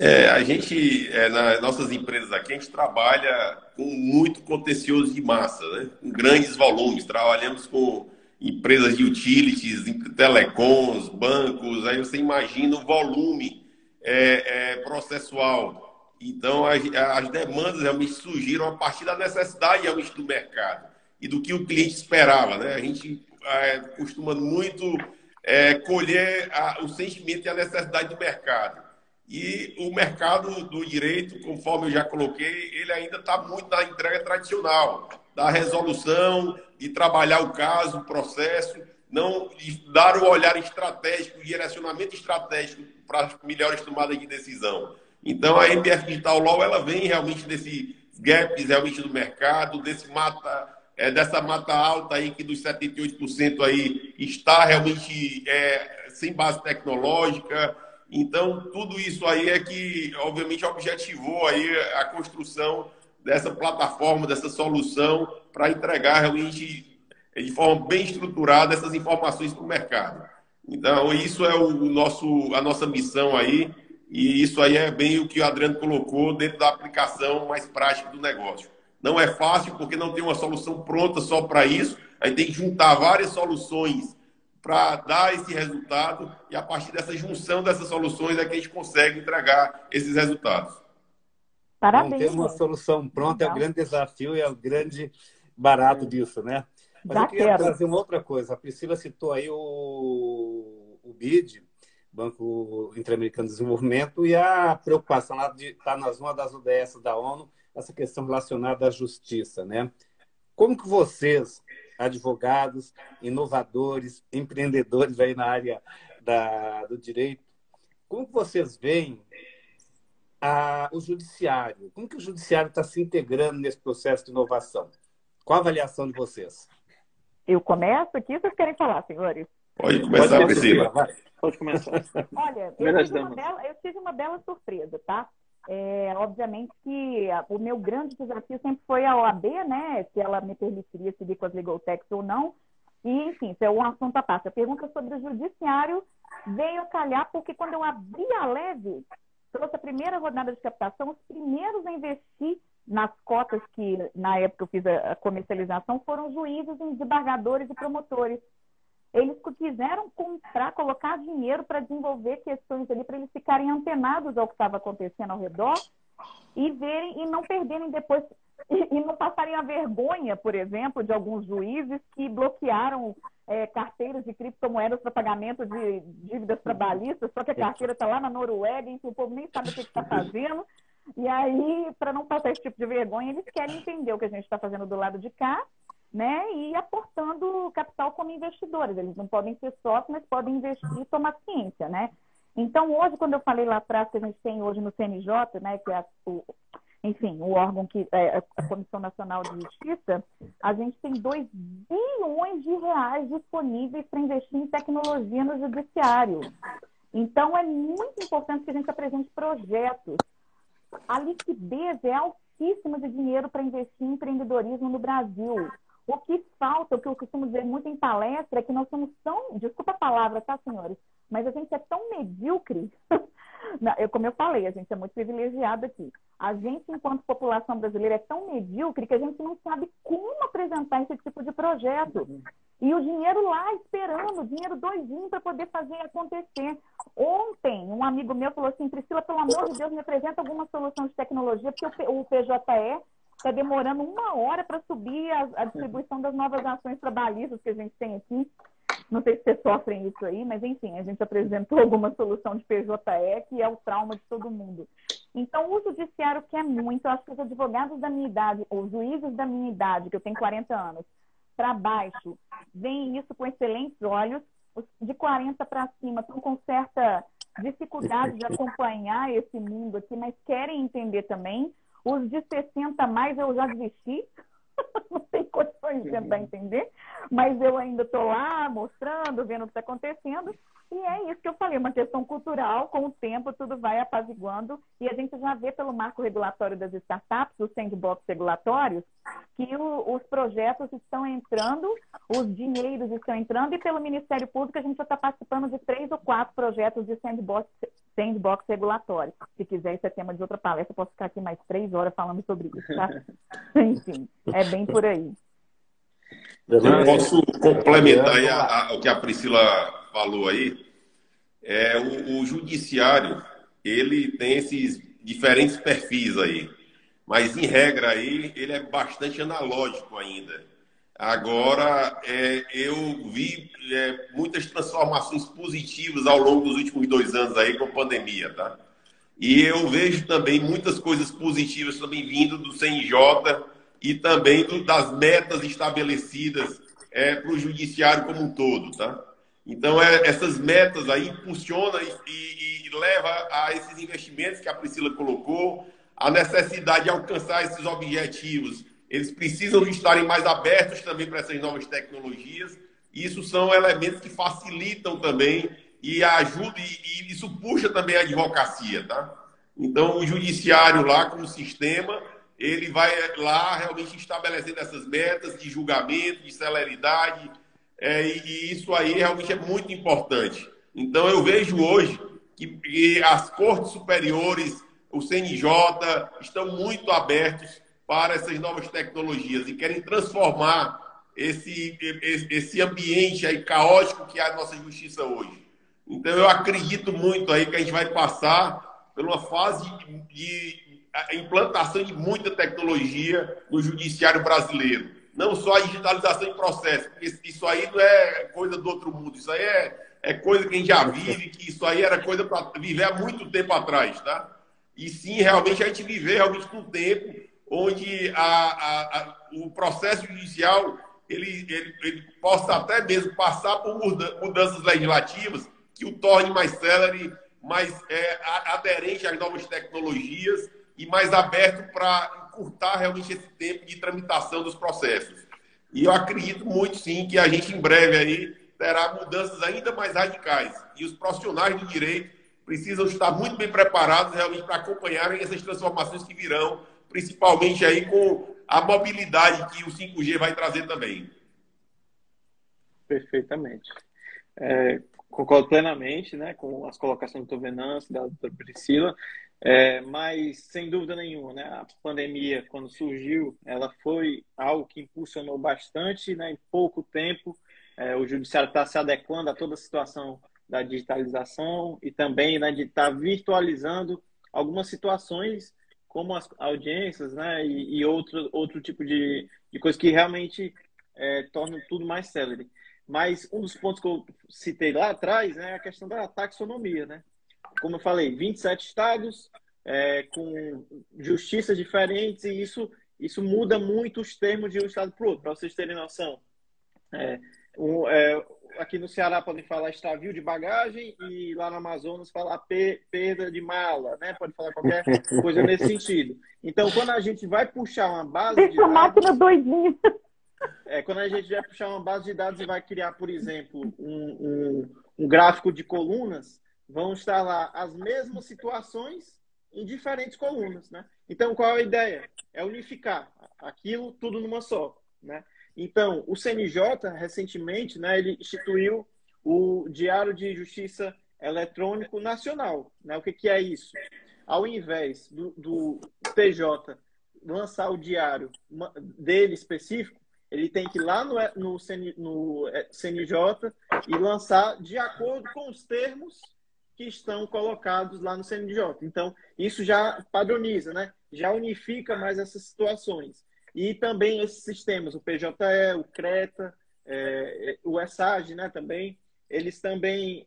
É, a gente, é, nas nossas empresas aqui, a gente trabalha com muito contencioso de massa, né? com grandes volumes. Trabalhamos com empresas de utilities, telecoms, bancos, aí você imagina o volume é, é, processual. Então, as, as, demandas realmente surgiram a partir da necessidade realmente do mercado e do que o cliente esperava. Né? A gente é, costuma muito é, colher a, o sentimento e a necessidade do mercado. E o mercado do direito, conforme eu já coloquei, ele ainda está muito na entrega tradicional, da resolução, de trabalhar o caso, o processo, não dar o olhar estratégico, o direcionamento estratégico para as melhores tomadas de decisão. Então, a MBF Digital Law ela vem realmente desse gaps realmente do mercado, desse mata, é, dessa mata alta aí que dos 78% aí está realmente é, sem base tecnológica, então, tudo isso aí é que, obviamente, objetivou aí a construção dessa plataforma, dessa solução, para entregar realmente de forma bem estruturada essas informações para o mercado. Então, isso é o nosso, a nossa missão aí, e isso aí é bem o que o Adriano colocou dentro da aplicação mais prática do negócio. Não é fácil porque não tem uma solução pronta só para isso, aí tem que juntar várias soluções para dar esse resultado e a partir dessa junção dessas soluções é que a gente consegue entregar esses resultados. Parabéns. Não ter uma solução pronta Legal. é o grande desafio e é o grande barato disso, né? Mas eu queria quero. trazer uma outra coisa. A Priscila citou aí o, o BID, Banco Interamericano de Desenvolvimento, e a preocupação lá de estar nas uma das UDS da ONU, essa questão relacionada à justiça, né? Como que vocês advogados, inovadores, empreendedores aí na área da, do direito. Como vocês veem a, o judiciário? Como que o judiciário está se integrando nesse processo de inovação? Qual a avaliação de vocês? Eu começo aqui, vocês querem falar, senhores? Pode começar, Priscila. Pode começar. Olha, eu tive, bela, eu tive uma bela surpresa, tá? É, obviamente que o meu grande desafio sempre foi a OAB, né? Se ela me permitiria seguir com as legal techs ou não. E, enfim, isso é um assunto à parte. A pergunta sobre o judiciário veio calhar porque quando eu abri a leve, trouxe a primeira rodada de captação, os primeiros a investir nas cotas que, na época eu fiz a comercialização, foram juízes, desembargadores e promotores eles quiseram comprar, colocar dinheiro para desenvolver questões ali, para eles ficarem antenados ao que estava acontecendo ao redor e verem e não perderem depois e, e, não passarem a vergonha, por exemplo, de alguns juízes que bloquearam é, carteiras de criptomoedas para pagamento de dívidas trabalhistas, só que a carteira está lá na Noruega, então o povo nem sabe o que está fazendo. E aí, para não passar esse tipo de vergonha, eles querem entender o que a gente está fazendo do lado de cá, né? E aportando capital como investidores. Eles não podem ser sócios, mas podem investir e tomar ciência, né? Então, hoje, quando eu falei lá atrás que a gente tem hoje no CNJ, né, que é o, enfim, o órgão que é a Comissão Nacional de Justiça, a gente tem 2 bilhões de reais disponíveis para investir em tecnologia no judiciário. Então, é muito importante que a gente apresente projetos. A liquidez é altíssima de dinheiro para investir em empreendedorismo no Brasil. O que falta, o que eu costumo dizer muito em palestra, é que nós somos tão, desculpa a palavra, tá, senhores? Mas a gente é tão medíocre. Como eu falei, a gente é muito privilegiado aqui. A gente, enquanto população brasileira, é tão medíocre que a gente não sabe como apresentar esse tipo de projeto. E o dinheiro lá esperando, o dinheiro doidinho para poder fazer acontecer. Ontem, um amigo meu falou assim: Priscila, pelo amor de Deus, me apresenta alguma solução de tecnologia, porque o PJE está demorando uma hora para subir a, a, distribuição das novas ações trabalhistas que a gente tem aqui. Não sei se vocês sofrem isso aí, mas enfim, a gente apresentou alguma solução de PJE, que é o trauma de todo mundo. Então, o judiciário quer muito, eu acho que os advogados da minha idade, ou juízes da minha idade, que eu tenho 40 anos, para baixo, veem isso com excelentes olhos, os de 40 para cima estão com certa dificuldade de acompanhar esse mundo aqui, mas querem entender também. Os de 60 mais eu já desisti, não tem condições de tentar entender, mas eu ainda estou lá mostrando, vendo o que está acontecendo. E é isso que eu falei, uma questão cultural, com o tempo tudo vai apaziguando, e a gente já vê pelo marco regulatório das startups, os sandbox regulatórios, que o, os projetos estão entrando, os dinheiros estão entrando, e pelo Ministério Público a gente já está participando de três ou quatro projetos de sandbox, sandbox regulatório. Se quiser, isso é tema de outra palestra, eu posso ficar aqui mais três horas falando sobre isso, tá? Enfim, é bem por aí. Eu posso complementar a, a, o que a Priscila falou aí. É, o, o, judiciário, ele tem esses diferentes perfis aí. Mas, em regra, aí, ele é bastante analógico ainda. Agora, é, eu vi é, muitas transformações positivas ao longo dos últimos dois anos aí com a pandemia, tá? E eu vejo também muitas coisas positivas também vindo do CNJ e também das metas estabelecidas é, para o judiciário como um todo, tá? Então, é, essas metas aí impulsionam e, e, e leva a esses investimentos que a Priscila colocou, a necessidade de alcançar esses objetivos. Eles precisam estarem mais abertos também para essas novas tecnologias. Isso são elementos que facilitam também e ajudam, e, e isso puxa também a advocacia, tá? Então, o judiciário lá, como sistema, ele vai lá realmente estabelecendo essas metas de julgamento, de celeridade, é, e, isso aí realmente é muito importante. Então, eu vejo hoje que, que as cortes superiores, o CNJ, estão muito abertos para essas novas tecnologias e querem transformar esse, esse ambiente aí caótico que é a nossa justiça hoje. Então, eu acredito muito aí que a gente vai passar por uma fase de a implantação de muita tecnologia no judiciário brasileiro. Não só a digitalização em processo, porque isso aí não é coisa do outro mundo, isso aí é, é coisa que a gente já vive, que isso aí era coisa para viver há muito tempo atrás, tá? E sim, realmente a gente viver realmente num tempo onde a, a, a, o processo judicial ele, ele, ele possa até mesmo passar por mudanças legislativas que o torne mais célere, mais é, aderente às novas tecnologias e mais aberto para encurtar realmente esse tempo de tramitação dos processos. E eu acredito muito sim que a gente em breve aí terá mudanças ainda mais radicais. E os profissionais do direito precisam estar muito bem preparados realmente para acompanharem essas transformações que virão, principalmente aí com a mobilidade que o 5G vai trazer também. Perfeitamente. É, concordo plenamente né, com as colocações do. Venâncio, da doutora Priscila. É, mas, sem dúvida nenhuma, né, a pandemia, quando surgiu, ela foi algo que impulsionou bastante, né, em pouco tempo. É, o judiciário está se adequando a toda a situação da digitalização e também né, de estar tá virtualizando algumas situações como as audiências, né, e, e outro, outro tipo de, de coisa que realmente é, tornam tudo mais célere. Mas um dos pontos que eu citei lá atrás né, é a questão da taxonomia, né? Como eu falei, 27 estados é, com justiças diferentes e isso, isso muda muito os termos de um estado para o outro, para vocês terem noção. É, um, é, aqui no Ceará podem falar extravio de bagagem e lá no Amazonas falar perda de mala, né? Pode falar qualquer coisa nesse sentido. Então, quando a gente vai puxar uma base Deixa de dados... máquina doidinha. É, quando a gente vai puxar uma base de dados e vai criar, por exemplo, um, um, um gráfico de colunas, vão estar lá as mesmas situações em diferentes colunas, né? Então, qual é a ideia? É unificar aquilo tudo numa só, né? Então, o CNJ, recentemente, né, ele instituiu o Diário de Justiça Eletrônico Nacional. Né? O que, que é isso? Ao invés do, do TJ lançar o diário dele específico, ele tem que ir lá no, no, CN, no CNJ e lançar de acordo com os termos que estão colocados lá no CNJ. Então, isso já padroniza, né? já unifica mais essas situações. E também esses sistemas, o PJE, o CRETA, é, o ESAG, né, também, eles também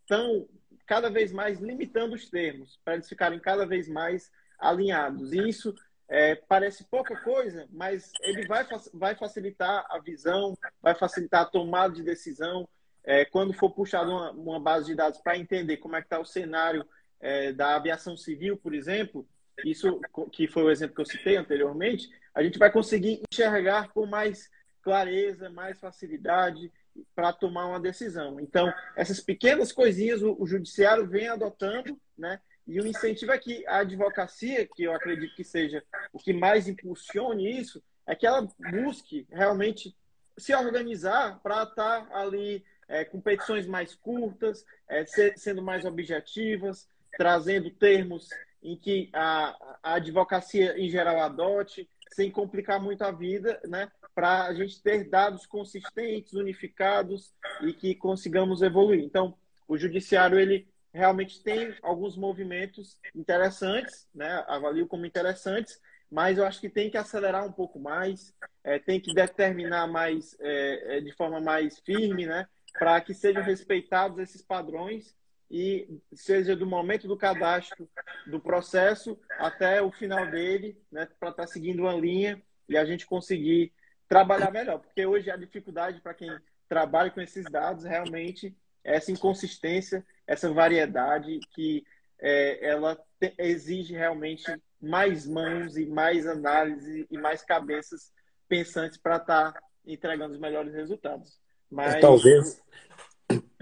estão é, cada vez mais limitando os termos, para eles ficarem cada vez mais alinhados. E isso é, parece pouca coisa, mas ele vai, vai facilitar a visão, vai facilitar a tomada de decisão. É, quando for puxado uma, uma, base de dados para entender como é que está o cenário é, da aviação civil, por exemplo, isso que foi o exemplo que eu citei anteriormente, a gente vai conseguir enxergar com mais clareza, mais facilidade para tomar uma decisão. Então, essas pequenas coisinhas o, o judiciário vem adotando, né? E o incentivo é que a advocacia, que eu acredito que seja o que mais impulsione isso, é que ela busque realmente se organizar para estar tá ali é, com petições mais curtas, é, ser, sendo mais objetivas, trazendo termos em que a, a advocacia em geral adote, sem complicar muito a vida, né? Para a gente ter dados consistentes, unificados e que consigamos evoluir. Então, o judiciário ele realmente tem alguns movimentos interessantes, né? Avalio como interessantes, mas eu acho que tem que acelerar um pouco mais, é, tem que determinar mais é, é de forma mais firme, né? Para que sejam respeitados esses padrões e seja do momento do cadastro do processo até o final dele, né, para estar tá seguindo uma linha e a gente conseguir trabalhar melhor. Porque hoje a dificuldade para quem trabalha com esses dados realmente é essa inconsistência, essa variedade que é, ela te, exige realmente mais mãos e mais análise e mais cabeças pensantes para estar tá entregando os melhores resultados. Mas talvez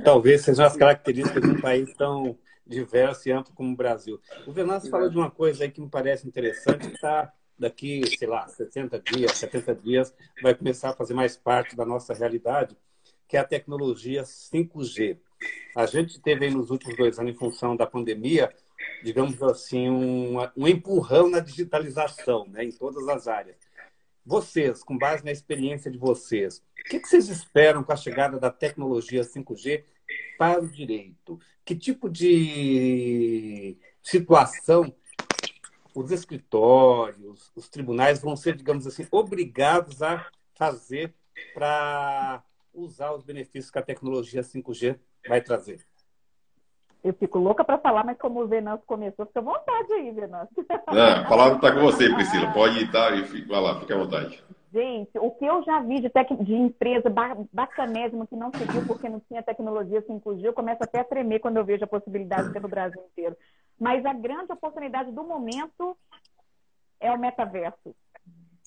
Talvez sejam as características de um país tão diverso e amplo como o Brasil. O Venâncio falou de uma coisa aí que me parece interessante, que está daqui, sei lá, 60 dias, 70 dias, vai começar a fazer mais parte da nossa realidade, que é a tecnologia 5G. A gente teve aí nos últimos dois anos, em função da pandemia, digamos assim, um, um empurrão na digitalização, né, em todas as áreas. Vocês, com base na experiência de vocês, o que, vocês esperam com a chegada da tecnologia 5G para o direito? Que tipo de situação os escritórios, os tribunais vão ser, digamos assim, obrigados a fazer para usar os benefícios que a tecnologia 5G vai trazer? Eu fico louca para falar, mas como o Venâncio começou, fica à vontade aí, Venâncio. A palavra está com você, Priscila. Pode ir, tá? E fica lá, fique à vontade. Gente, o que eu já vi de, tec... de empresa bacanésima que não seguiu porque não tinha tecnologia 5G, eu começo até a tremer quando eu vejo a possibilidade pelo Brasil inteiro. Mas a grande oportunidade do momento é o metaverso.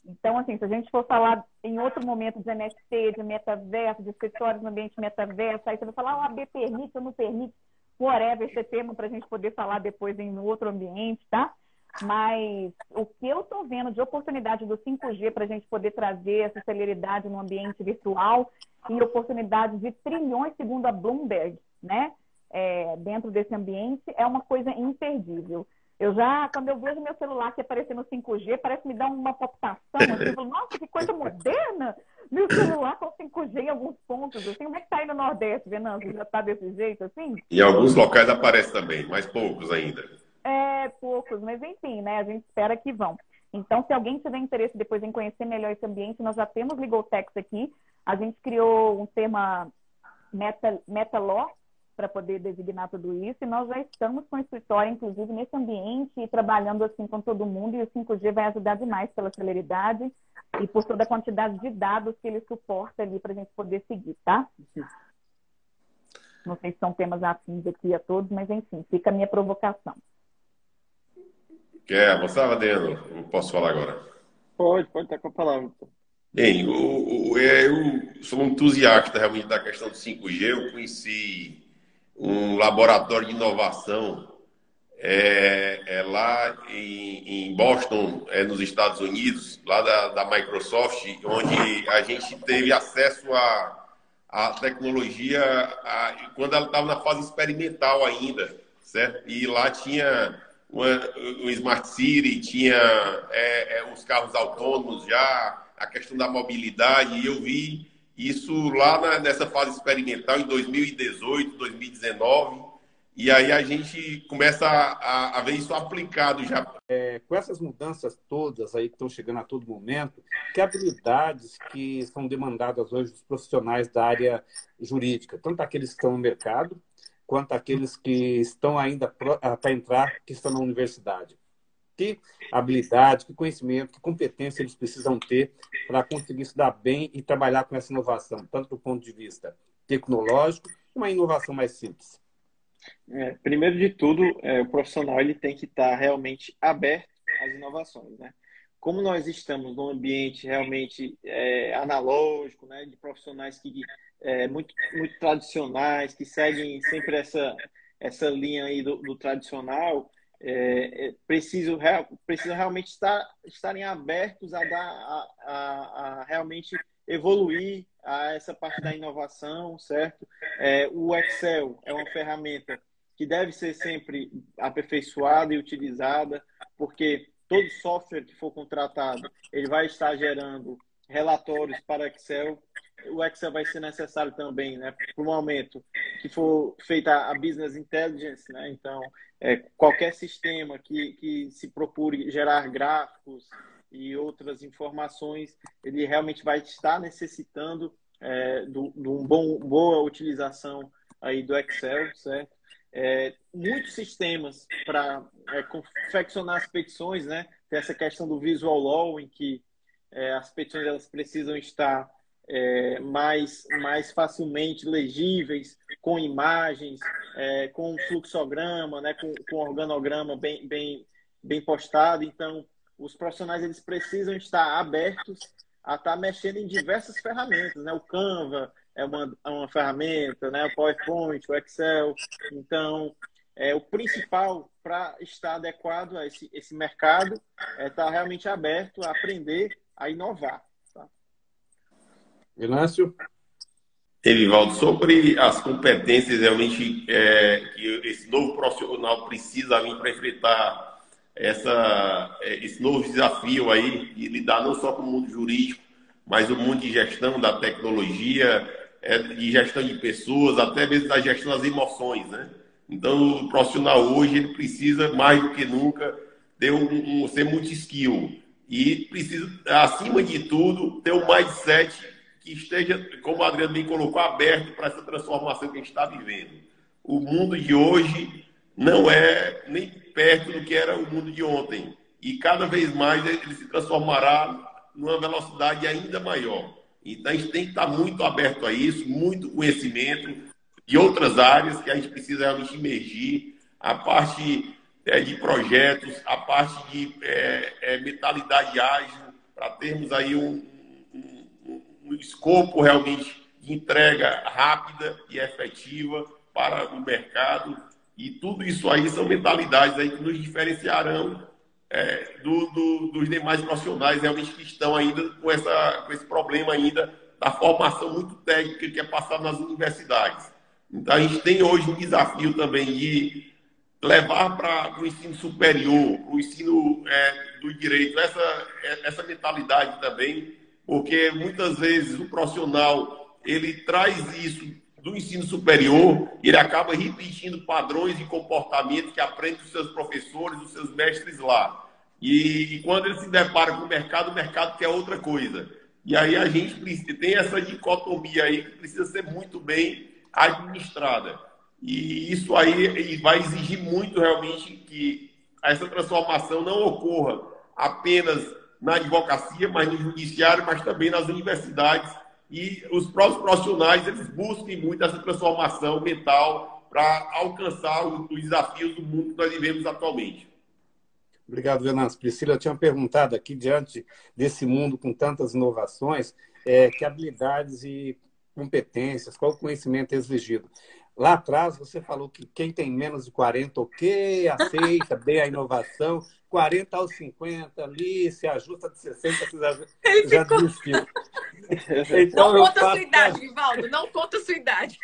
Então, assim, se a gente for falar em outro momento de NFT, de metaverso, de escritórios no ambiente metaverso, aí você vai falar, o AB permite ou não permite, whatever, esse tema para a gente poder falar depois em outro ambiente, tá? Mas o que eu estou vendo de oportunidade do 5G para a gente poder trazer essa celeridade no ambiente virtual e oportunidades de trilhões, segundo a Bloomberg, né? É, dentro desse ambiente, é uma coisa imperdível. Eu já, quando eu vejo meu celular que aparecer no 5G, parece me dar uma palpitação. Assim, eu falo, nossa, que coisa moderna! Meu celular com 5G em alguns pontos. Assim, como é que tá aí no Nordeste, Venâncio? Já tá desse jeito, assim? Em alguns locais aparece também, mas poucos ainda. é, poucos, mas enfim, né? A gente espera que vão. Então, se alguém tiver interesse depois em conhecer melhor esse ambiente, nós já temos Legal aqui. A gente criou um tema Meta, meta Law para poder designar tudo isso e nós já estamos com o escritório, inclusive, nesse ambiente e trabalhando assim com todo mundo e o 5G vai ajudar demais pela celeridade e por toda a quantidade de dados que ele suporta ali para a gente poder seguir, tá? Não sei se são temas afins aqui a todos, mas enfim, fica a minha provocação. Quer avançar, Adriano? Eu posso falar agora? Pode, pode estar com a palavra. Bem, o, o, é, eu sou um entusiasta realmente da questão do 5G. Eu conheci um laboratório de inovação é, é lá em, em, Boston, é, nos Estados Unidos, lá da, da, Microsoft, onde a gente teve acesso à a, a, tecnologia a, quando ela estava na fase experimental ainda, certo? E lá tinha uma, o Smart City, tinha é, é, os carros autônomos já, a questão da mobilidade, e eu vi isso lá na, nessa fase experimental em 2018, 2019, e aí a gente começa a, a ver isso aplicado já. É, com essas mudanças todas aí que estão chegando a todo momento, que habilidades que são demandadas hoje dos profissionais da área jurídica, tanto aqueles que estão no mercado, quanto aqueles que estão ainda para entrar, que estão na universidade? Que habilidade, que conhecimento, que competência eles precisam ter para conseguir se dar bem e trabalhar com essa inovação, tanto do ponto de vista tecnológico, uma inovação mais simples. É, primeiro de tudo, é, o profissional ele tem que estar realmente aberto às inovações, né? Como nós estamos num ambiente realmente é, analógico, né, de profissionais que é, muito, muito tradicionais, que seguem sempre essa, essa linha aí do, do tradicional, é, é, precisam, precisam realmente estar, estarem abertos a, dar, a, a, a realmente evoluir a essa parte da inovação, certo? É, o Excel é uma ferramenta que deve ser sempre aperfeiçoada e utilizada, porque todo software que for contratado, ele vai estar gerando relatórios para Excel. O Excel vai ser necessário também, né, para o momento que for feita a business intelligence, né? Então, é, qualquer sistema que, que se procure gerar gráficos e outras informações, ele realmente vai estar necessitando é, de um bom boa utilização aí do Excel, certo? É, muitos sistemas para é, confeccionar as petições, né? Tem essa questão do visual law, em que é, as petições elas precisam estar é, mais, mais facilmente legíveis, com imagens, é, com fluxograma, né, com, com organograma bem, bem, bem postado. Então, os profissionais eles precisam estar abertos a estar mexendo em diversas ferramentas. Né? O Canva é uma, é uma ferramenta, né? o PowerPoint, o Excel. Então, é, o principal para estar adequado a esse, esse mercado é estar realmente aberto a aprender a inovar. Inácio? Evivaldo, sobre as competências realmente é, que esse novo profissional precisa vir para enfrentar essa, é, esse novo desafio aí de lidar não só com o mundo jurídico, mas o mundo de gestão da tecnologia, é, de gestão de pessoas, até mesmo da gestão das emoções, né? Então, o profissional hoje ele precisa mais do que nunca ter um, um ser muito skill e precisa, acima de tudo, ter um mindset que esteja, como o Adriano bem colocou, aberto para essa transformação que a gente está vivendo. O mundo de hoje não é nem perto do que era o mundo de ontem. E cada vez mais ele se transformará numa velocidade ainda maior. Então a gente tem que estar muito aberto a isso, muito conhecimento de outras áreas que a gente precisa realmente emergir, a parte é, de projetos, a parte de é, é, mentalidade ágil, para termos aí um, um escopo realmente de entrega rápida e efetiva para o mercado. E tudo isso aí são mentalidades aí que nos diferenciarão é, do, do, dos demais profissionais realmente que estão ainda com, essa, com esse problema ainda da formação muito técnica que é passada nas universidades. Então a gente tem hoje um desafio também de levar para o ensino superior, o ensino é, do direito, essa, essa mentalidade também porque muitas vezes o profissional ele traz isso do ensino superior, ele acaba repetindo padrões de comportamento que aprende dos seus professores, dos seus mestres lá. E, e quando ele se depara com o mercado, o mercado quer outra coisa. E aí a gente tem essa dicotomia aí que precisa ser muito bem administrada. E isso aí vai exigir muito realmente que essa transformação não ocorra apenas na advocacia, mas no judiciário, mas também nas universidades. E os próprios profissionais, eles busquem muito essa transformação mental para alcançar os desafios do mundo que nós vivemos atualmente. Obrigado, Venâncio. Priscila, eu tinha perguntado aqui, diante desse mundo com tantas inovações, é, que habilidades e competências, qual o conhecimento exigido? Lá atrás, você falou que quem tem menos de 40, ok, aceita bem a inovação, 40 aos 50 ali, se ajusta de 60, você já, já desistiu. Então, não conta a sua idade, Vivaldo, não conta a sua idade.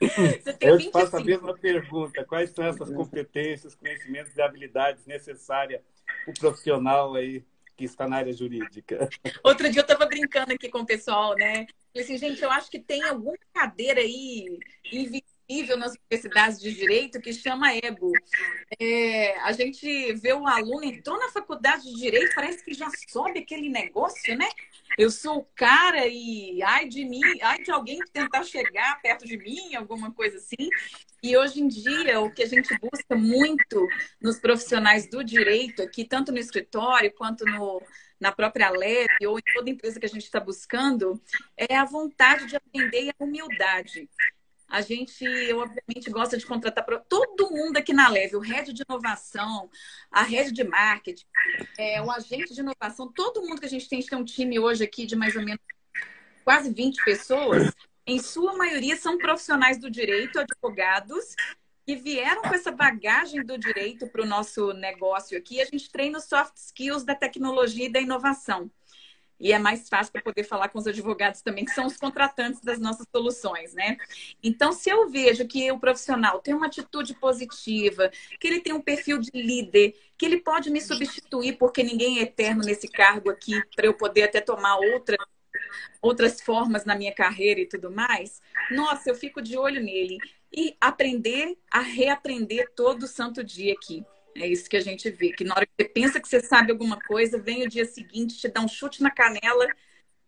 Você tem eu te faço a mesma pergunta. Quais são essas competências, conhecimentos e habilidades necessárias para o profissional aí que está na área jurídica? Outro dia eu estava brincando aqui com o pessoal, né? Falei assim, gente, eu acho que tem alguma cadeira aí invisível nas universidades de direito que chama ego. É, a gente vê o aluno entrou na faculdade de direito, parece que já sobe aquele negócio, né? Eu sou o cara e ai de mim, ai de alguém tentar chegar perto de mim, alguma coisa assim. E hoje em dia, o que a gente busca muito nos profissionais do direito aqui, tanto no escritório quanto no, na própria Leve ou em toda empresa que a gente está buscando, é a vontade de aprender e a humildade. A gente, eu, obviamente, gosta de contratar para todo mundo aqui na Leve, o head de inovação, a rede de marketing, é, o agente de inovação, todo mundo que a gente tem, a gente tem um time hoje aqui de mais ou menos quase 20 pessoas, em sua maioria são profissionais do direito, advogados, que vieram com essa bagagem do direito para o nosso negócio aqui. A gente treina os soft skills da tecnologia e da inovação. E é mais fácil para poder falar com os advogados também, que são os contratantes das nossas soluções, né? Então, se eu vejo que o profissional tem uma atitude positiva, que ele tem um perfil de líder, que ele pode me substituir, porque ninguém é eterno nesse cargo aqui, para eu poder até tomar outra outras formas na minha carreira e tudo mais, nossa, eu fico de olho nele e aprender a reaprender todo santo dia aqui. É isso que a gente vê, que na hora que você pensa que você sabe alguma coisa, vem o dia seguinte, te dá um chute na canela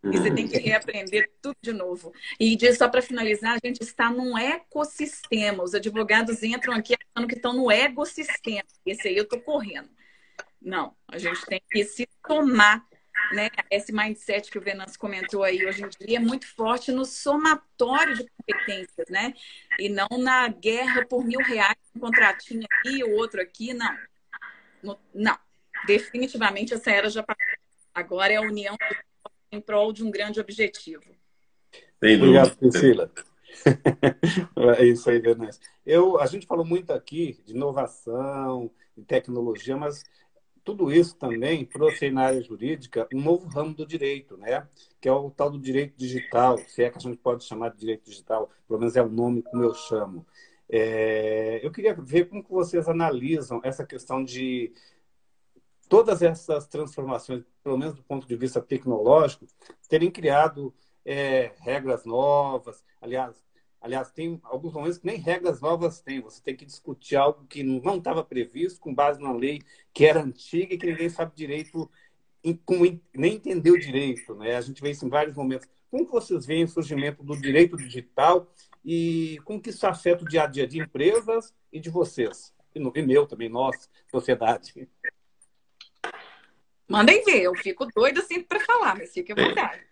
e você tem que reaprender tudo de novo. E só para finalizar, a gente está num ecossistema. Os advogados entram aqui achando que estão no ecossistema. Esse aí eu estou correndo. Não, a gente tem que se tomar né, esse mindset que o Venâncio comentou aí hoje em dia é muito forte no somatório de competências, né? E não na guerra por mil reais, um contratinho aqui, o outro aqui, não. Não, definitivamente essa era já passou. Agora é a união em prol de um grande objetivo. Obrigado, Priscila. é isso aí, Venâncio. Eu, a gente falou muito aqui de inovação, de tecnologia, mas tudo isso também trouxe na área jurídica um novo ramo do direito, né? que é o tal do direito digital, se é que a gente pode chamar de direito digital, pelo menos é o nome como eu chamo. É... eu queria ver como que vocês analisam essa questão de todas essas transformações, pelo menos do ponto de vista tecnológico, terem criado é, regras novas. Aliás, Aliás, tem alguns momentos que nem regras novas tem. Você tem que discutir algo que não estava previsto, com base na lei que era antiga e que ninguém sabe direito, nem entendeu direito. Né? A gente vê isso em vários momentos. Como que vocês veem o surgimento do direito digital e como que isso afeta o dia a dia de empresas e de vocês? E, no, e meu também, nós, sociedade. Mandem ver, eu fico doida sempre para falar, mas fique à vontade.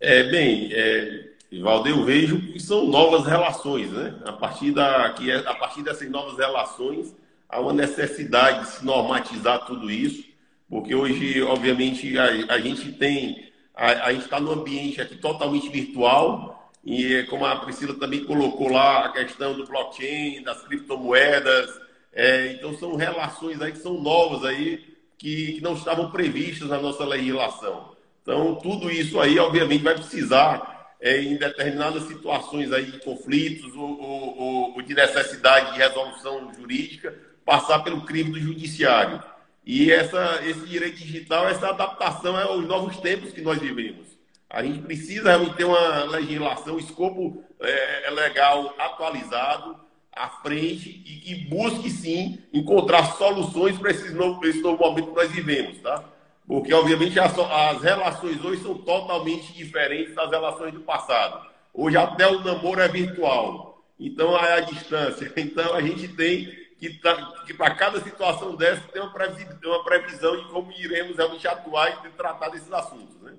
É, bem, é, Valde, eu vejo que são novas relações, né? A partir, da, que é, a partir dessas novas relações, há uma necessidade de se normatizar tudo isso, porque hoje, obviamente, a, a gente tem, a, a gente está num ambiente aqui totalmente virtual, e como a Priscila também colocou lá, a questão do blockchain, das criptomoedas, é, então são relações aí que são novas aí, que, que não estavam previstas na nossa legislação. Então, tudo isso aí, obviamente, vai precisar é, em determinadas situações aí de conflitos ou, ou, ou, de necessidade de resolução jurídica, passar pelo crime do judiciário. E essa, esse direito digital, essa adaptação aos novos tempos que nós vivemos. A gente precisa realmente ter uma legislação, escopo é, é, legal atualizado à frente e que busque sim encontrar soluções para esse novo, esse novo momento que nós vivemos, tá? Porque, obviamente, as, as relações hoje são totalmente diferentes das relações do passado. Hoje até o namoro é virtual. Então, é a distância. Então, a gente tem que, que para cada situação dessa, ter uma previsão, uma previsão de como iremos realmente atuar e tratar desses assuntos, né?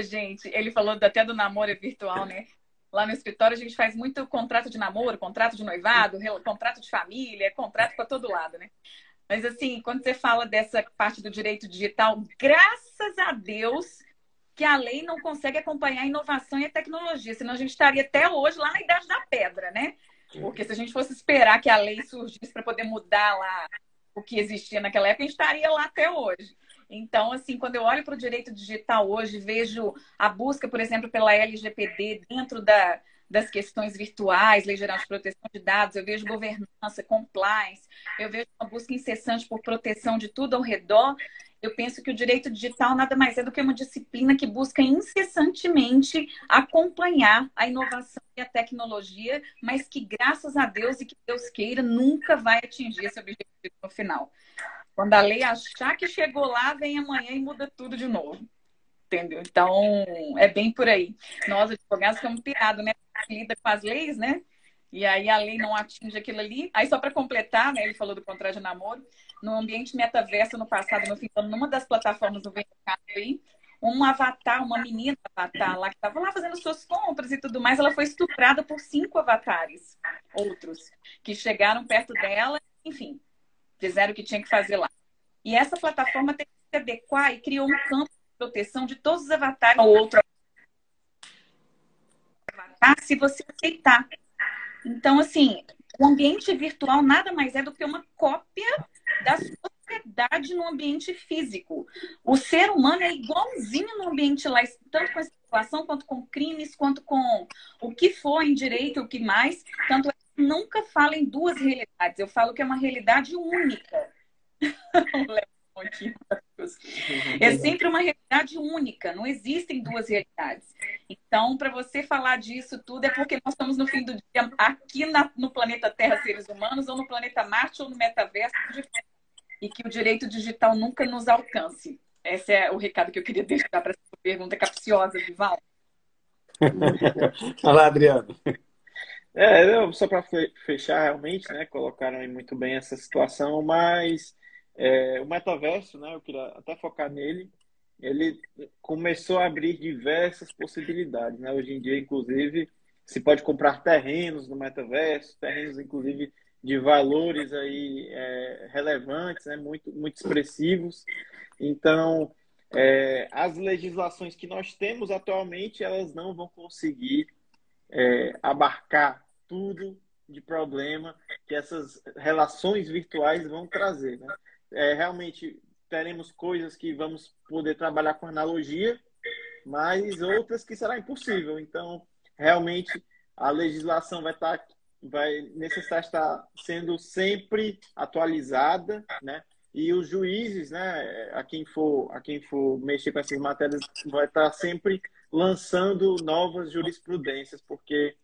Gente, ele falou até do namoro é virtual, né? Lá no escritório a gente faz muito contrato de namoro, contrato de noivado, contrato de família, contrato para todo lado, né? Mas assim, quando você fala dessa parte do direito digital, graças a Deus que a lei não consegue acompanhar a inovação e a tecnologia, senão a gente estaria até hoje lá na idade da pedra, né? Porque se a gente fosse esperar que a lei surgisse para poder mudar lá o que existia naquela época, a gente estaria lá até hoje. Então, assim, quando eu olho para o direito digital hoje, vejo a busca, por exemplo, pela LGPD dentro da, das questões virtuais, Lei Geral de Proteção de Dados, eu vejo governança, compliance, eu vejo uma busca incessante por proteção de tudo ao redor. Eu penso que o direito digital nada mais é do que uma disciplina que busca incessantemente acompanhar a inovação e a tecnologia, mas que, graças a Deus e que Deus queira, nunca vai atingir esse objetivo no final. Quando a lei achar que chegou lá, vem amanhã e muda tudo de novo. Entendeu? Então, é bem por aí. Nós, advogados, ficamos pirados, né? Lida com as leis, né? E aí a lei não atinge aquilo ali. Aí, só para completar, né? Ele falou do contrato de namoro. No ambiente metaverso, no passado, no fim numa das plataformas do mercado aí, um avatar, uma menina avatar lá, que estava lá fazendo suas compras e tudo mais, ela foi estuprada por cinco avatares, outros, que chegaram perto dela, enfim, fizeram o que tinha que fazer lá. E essa plataforma tem que se adequar e criou um campo proteção de todos os avatares ou outro avatar, se você aceitar. Então, assim, o ambiente virtual nada mais é do que uma cópia da sociedade no ambiente físico. O ser humano é igualzinho no ambiente lá, tanto com a situação, quanto com crimes, quanto com o que for em direito, o que mais. Tanto é nunca falo em duas realidades, eu falo que é uma realidade única. é sempre uma realidade única, não existem duas realidades. Então, para você falar disso tudo, é porque nós estamos no fim do dia aqui na, no planeta Terra, seres humanos, ou no planeta Marte, ou no metaverso, e que o direito digital nunca nos alcance. Esse é o recado que eu queria deixar para essa pergunta capciosa, Vival. Olá, Adriano. É, só para fechar realmente, né, colocaram aí muito bem essa situação, mas é, o metaverso, né, eu queria até focar nele, ele começou a abrir diversas possibilidades, né? Hoje em dia, inclusive, se pode comprar terrenos no metaverso, terrenos, inclusive, de valores aí é, relevantes, né? muito, muito expressivos. Então, é, as legislações que nós temos atualmente, elas não vão conseguir é, abarcar tudo de problema que essas relações virtuais vão trazer. Né? É, realmente teremos coisas que vamos poder trabalhar com analogia, mas outras que será impossível. Então, realmente, a legislação vai estar vai necessitar estar sendo sempre atualizada, né? E os juízes, né, a quem for a quem for mexer com essas matérias, vai estar sempre lançando novas jurisprudências, porque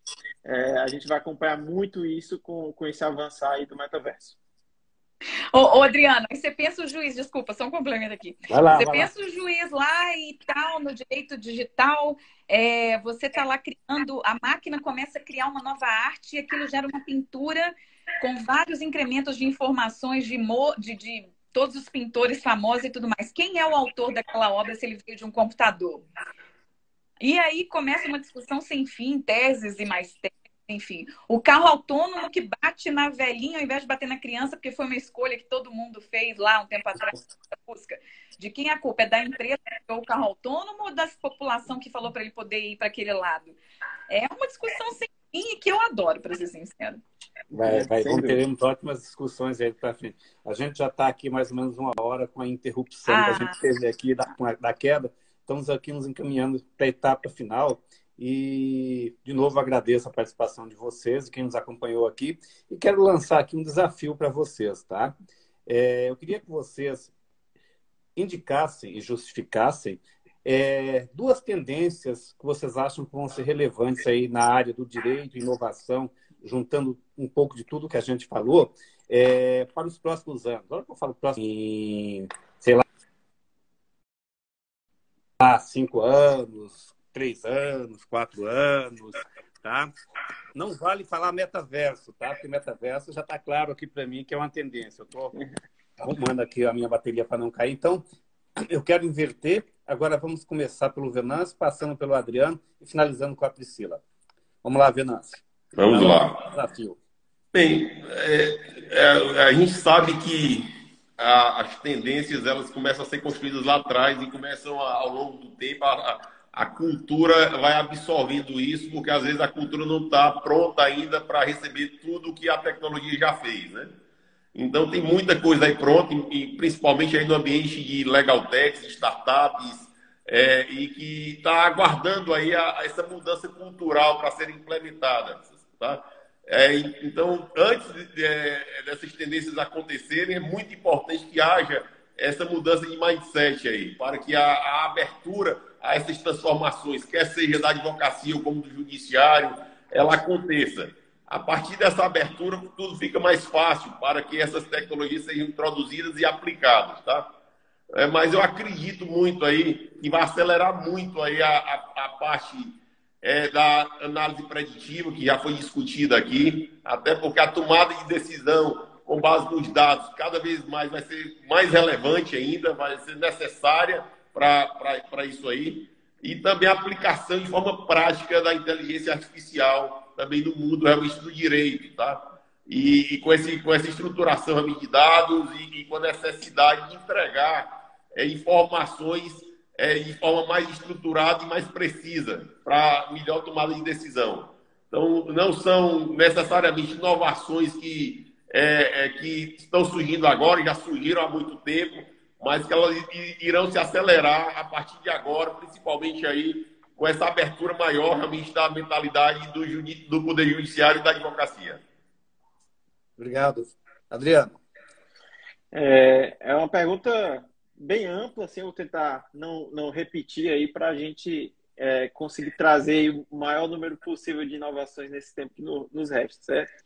é, a gente vai acompanhar muito isso com, com esse avançar aí do metaverso. Ô, ô Adriano, aí você pensa o juiz, desculpa, só um complemento aqui. Lá, você pensa lá. o juiz lá e tal, no direito digital, é, você está lá criando, a máquina começa a criar uma nova arte e aquilo gera uma pintura com vários incrementos de informações de, de, de todos os pintores famosos e tudo mais. Quem é o autor daquela obra se ele veio de um computador? E aí começa uma discussão sem fim, teses e mais teses, enfim. O carro autônomo que bate na velhinha ao invés de bater na criança, porque foi uma escolha que todo mundo fez lá um tempo atrás busca. De quem a culpa? É da empresa que criou o carro autônomo ou da população que falou para ele poder ir para aquele lado? É uma discussão sem fim e que eu adoro, para ser sincero. Vai, vai, vamos teremos ótimas discussões aí para frente. A gente já está aqui mais ou menos uma hora com a interrupção ah. que a gente teve aqui da, da queda. Estamos aqui nos encaminhando para a etapa final. E, de novo, agradeço a participação de vocês, quem nos acompanhou aqui. E quero lançar aqui um desafio para vocês, tá? É, eu queria que vocês indicassem e justificassem é, duas tendências que vocês acham que vão ser relevantes aí na área do direito, inovação, juntando um pouco de tudo que a gente falou, é, para os próximos anos. Agora que eu falo próximo, em, sei lá, cinco anos, três anos, quatro anos, tá? Não vale falar metaverso, tá? Porque metaverso já está claro aqui para mim que é uma tendência. Eu estou arrumando aqui a minha bateria para não cair. Então, eu quero inverter. Agora vamos começar pelo Venâncio, passando pelo Adriano e finalizando com a Priscila. Vamos lá, Venâncio. Vamos lá. Desafio. Bem, é, é, a gente sabe que a, as tendências elas começam a ser construídas lá atrás e começam a, ao longo do tempo a, a cultura vai absorvendo isso, porque às vezes a cultura não está pronta ainda para receber tudo que a tecnologia já fez, né? Então tem muita coisa aí pronta, e principalmente aí no ambiente de legal tech, startups, é, e que está aguardando aí a, a essa mudança cultural para ser implementada, tá? É, então, antes de, é, dessas tendências acontecerem, é muito importante que haja essa mudança de mindset aí, para que a, a abertura a essas transformações, quer seja da advocacia ou como do judiciário, ela aconteça. A partir dessa abertura, tudo fica mais fácil para que essas tecnologias sejam introduzidas e aplicadas, tá? É, mas eu acredito muito aí que vai acelerar muito aí a, a, a parte é, da análise preditiva, que já foi discutida aqui, até porque a tomada de decisão com base nos dados cada vez mais vai ser mais relevante ainda, vai ser necessária para isso aí. E também a aplicação de forma prática da inteligência artificial também no mundo realmente do direito, tá? E, e com, esse, com essa estruturação de dados e, e, com a necessidade de entregar é, informações é, de forma mais estruturada e mais precisa para melhor tomada de decisão. Então, não são necessariamente inovações que, é, é que estão surgindo agora, já surgiram há muito tempo, mas que elas irão se acelerar a partir de agora, principalmente aí com essa abertura maior realmente da mentalidade do, do Poder Judiciário e da advocacia. Obrigado. Adriano. É, é uma pergunta bem ampla, assim, eu vou tentar não, não repetir aí para a gente é, conseguir trazer o maior número possível de inovações nesse tempo que no, nos resta, certo?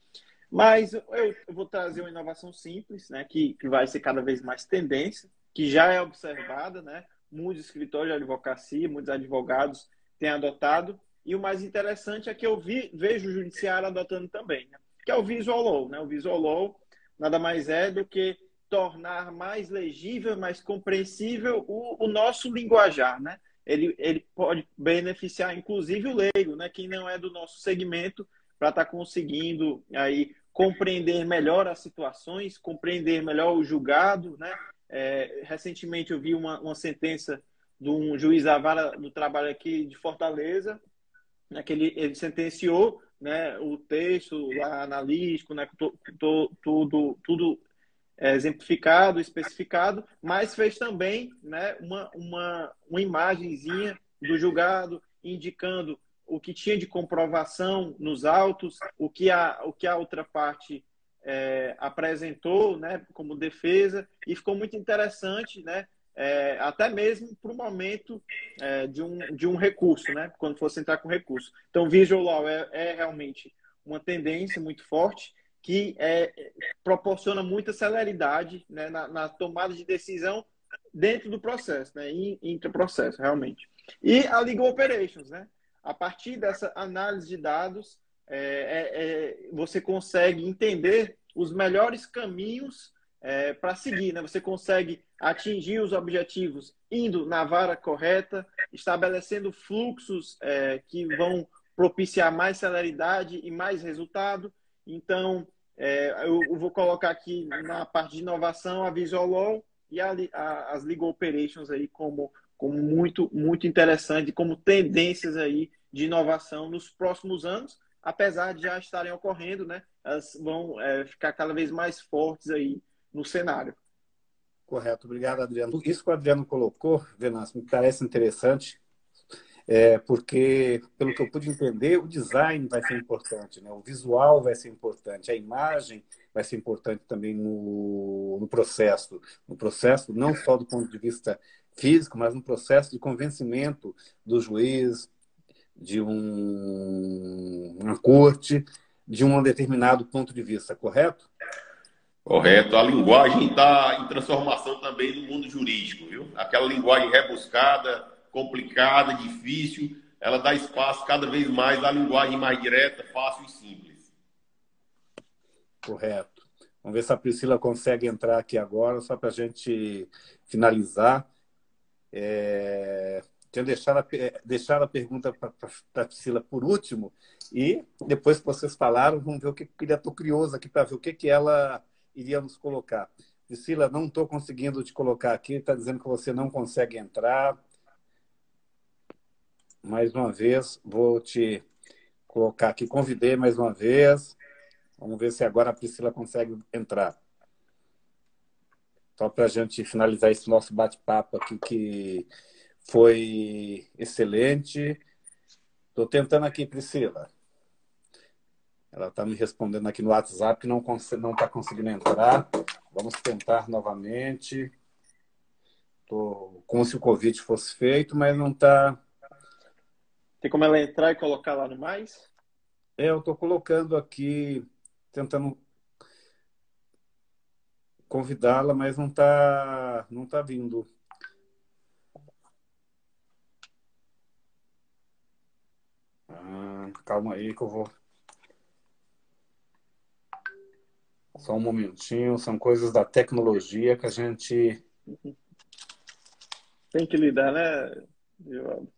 Mas eu, vou trazer uma inovação simples, né, que, que vai ser cada vez mais tendência, que já é observada, né? Muitos escritórios de advocacia, muitos advogados têm adotado. E o mais interessante é que eu vi, vejo o judiciário adotando também, né? que é o Visual Law. Né? O Visual Law nada mais é do que tornar mais legível, mais compreensível o, o nosso linguajar. Né? Ele, ele pode beneficiar, inclusive, o leigo, né? quem não é do nosso segmento, para estar tá conseguindo aí compreender melhor as situações, compreender melhor o julgado, né? É, recentemente eu vi uma, uma sentença de um juiz da vara do trabalho aqui de Fortaleza, né, que ele, ele sentenciou né, o texto lá, analítico, né, tudo, tudo, tudo é, exemplificado, especificado, mas fez também né, uma, uma, uma imagenzinha do julgado indicando o que tinha de comprovação nos autos, o que a, o que a outra parte é, apresentou né, como defesa e ficou muito interessante, né, é, até mesmo para o momento é, de, um, de um recurso, né, quando fosse entrar com recurso. Então, Visual Law é, é realmente uma tendência muito forte que é, proporciona muita celeridade né, na, na, tomada de decisão dentro do processo, né, intraprocesso, realmente. E a Legal Operations, né? A partir dessa análise de dados, é, é, é, você consegue entender os melhores caminhos é, para seguir. Né? Você consegue atingir os objetivos indo na vara correta, estabelecendo fluxos é, que vão propiciar mais celeridade e mais resultado. Então, é, eu, eu, vou colocar aqui na parte de inovação a Visual Law e a, a, as Legal Operations aí como, como muito, muito interessante, como tendências aí de inovação nos próximos anos, apesar de já estarem ocorrendo, né? Elas vão é, ficar cada vez mais fortes aí no cenário. Correto, obrigado, Adriano. Isso que o Adriano colocou, Venâncio, me parece interessante, é, porque, pelo que eu pude entender, o design vai ser importante, né? o visual vai ser importante, a imagem vai ser importante também no, no processo. No processo, não só do ponto de vista físico, mas um processo de convencimento do juiz, de um, uma corte, de um determinado ponto de vista, correto? Correto. A linguagem está em transformação também no mundo jurídico, viu? Aquela linguagem rebuscada, complicada, difícil, ela dá espaço cada vez mais à linguagem mais direta, fácil e simples. Correto. Vamos ver se a Priscila consegue entrar aqui agora, só para a gente finalizar. É... Tinha deixado a, deixado a pergunta para a Priscila por último, e depois que vocês falaram, vamos ver o que. Estou curioso aqui para ver o que, que ela iria nos colocar. Priscila, não estou conseguindo te colocar aqui, está dizendo que você não consegue entrar. Mais uma vez, vou te colocar aqui. Convidei mais uma vez. Vamos ver se agora a Priscila consegue entrar. Só para a gente finalizar esse nosso bate-papo aqui, que foi excelente. Estou tentando aqui, Priscila. Ela está me respondendo aqui no WhatsApp que não está conseguindo entrar. Vamos tentar novamente. Tô como se o convite fosse feito, mas não está. Tem como ela entrar e colocar lá no mais? É, eu estou colocando aqui, tentando convidá-la, mas não está não tá vindo. Ah, calma aí que eu vou Só um momentinho, são coisas da tecnologia que a gente. Tem que lidar, né, João?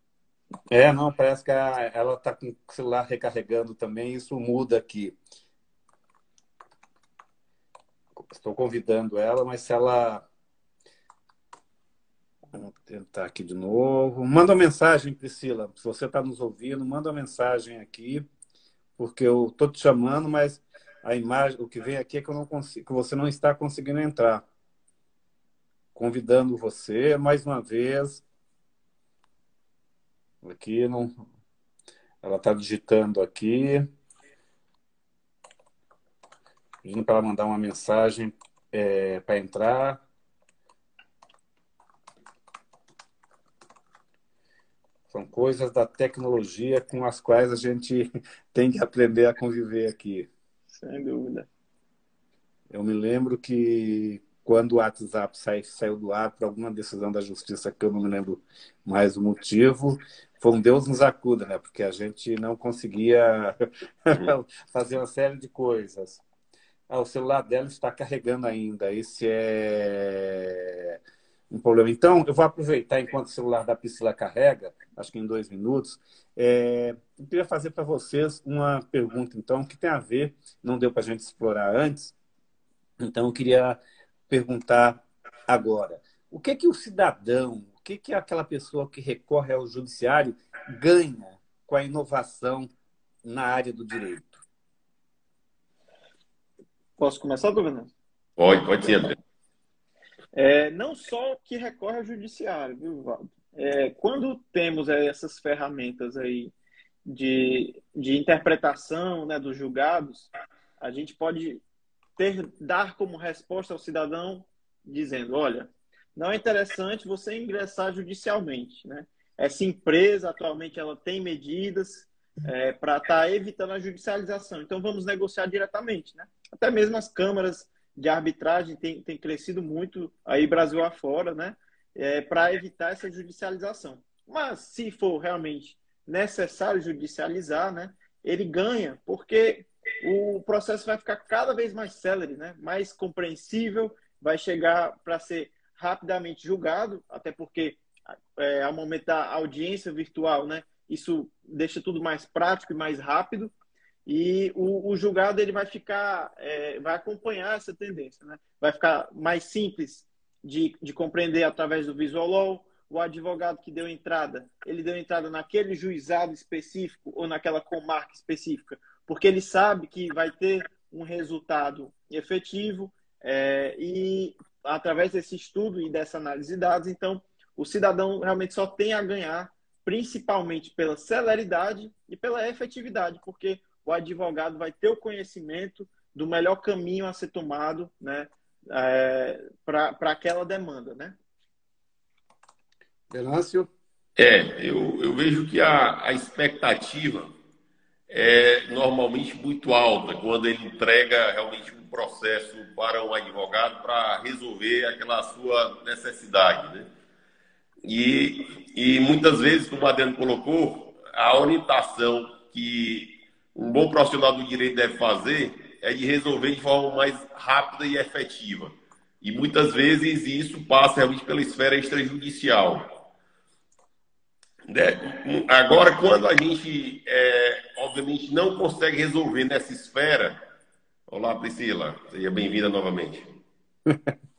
É, não, parece que ela está com o celular recarregando também, isso muda aqui. Estou convidando ela, mas se ela. Vamos tentar aqui de novo. Manda uma mensagem, Priscila. Se você está nos ouvindo, manda uma mensagem aqui, porque eu estou te chamando, mas a imagem, o que vem aqui é que eu não consigo, que você não está conseguindo entrar. Convidando você mais uma vez. Aqui não. Ela está digitando aqui. Pedindo para ela mandar uma mensagem é, para entrar. São coisas da tecnologia com as quais a gente tem que aprender a conviver aqui. Sem dúvida. Eu me lembro que quando o WhatsApp sai, saiu do ar por alguma decisão da justiça, que eu não me lembro mais o motivo, foi um Deus nos acuda, né? Porque a gente não conseguia fazer uma série de coisas. Ah, o celular dela está carregando ainda. Esse é um problema. Então, eu vou aproveitar enquanto o celular da Priscila carrega, acho que em dois minutos. É, eu queria fazer para vocês uma pergunta, então, que tem a ver, não deu para a gente explorar antes, então eu queria perguntar agora. O que que o cidadão, o que que aquela pessoa que recorre ao judiciário ganha com a inovação na área do direito? Posso começar, governador? Pode, pode ser. É, não só que recorre ao judiciário, viu, Valdo? É, quando temos essas ferramentas aí de, de interpretação né, dos julgados, a gente pode ter, dar como resposta ao cidadão dizendo, olha, não é interessante você ingressar judicialmente, né? Essa empresa atualmente ela tem medidas é, para estar tá evitando a judicialização. Então vamos negociar diretamente, né? Até mesmo as câmaras de arbitragem tem, tem crescido muito aí Brasil afora, né? É, para evitar essa judicialização. Mas se for realmente necessário judicializar, né? Ele ganha, porque o processo vai ficar cada vez mais célere, né? Mais compreensível, vai chegar para ser rapidamente julgado, até porque é, ao momento da audiência virtual, né? Isso deixa tudo mais prático e mais rápido e o, o julgado ele vai ficar, é, vai acompanhar essa tendência, né? Vai ficar mais simples de, de compreender através do visual law. O advogado que deu entrada, ele deu entrada naquele juizado específico ou naquela comarca específica, porque ele sabe que vai ter um resultado efetivo é, e através desse estudo e dessa análise de dados, então o cidadão realmente só tem a ganhar, principalmente pela celeridade e pela efetividade, porque o advogado vai ter o conhecimento do melhor caminho a ser tomado né, é, para aquela demanda. Né? Venâncio? É, eu, eu vejo que a, a expectativa é normalmente muito alta quando ele entrega realmente um processo para um advogado para resolver aquela sua necessidade. Né? E, e muitas vezes, como o Adriano colocou, a orientação que um bom profissional do direito deve fazer é de resolver de forma mais rápida e efetiva. E muitas vezes isso passa realmente pela esfera extrajudicial. Agora, quando a gente, é, obviamente, não consegue resolver nessa esfera. Olá, Priscila, seja bem-vinda novamente.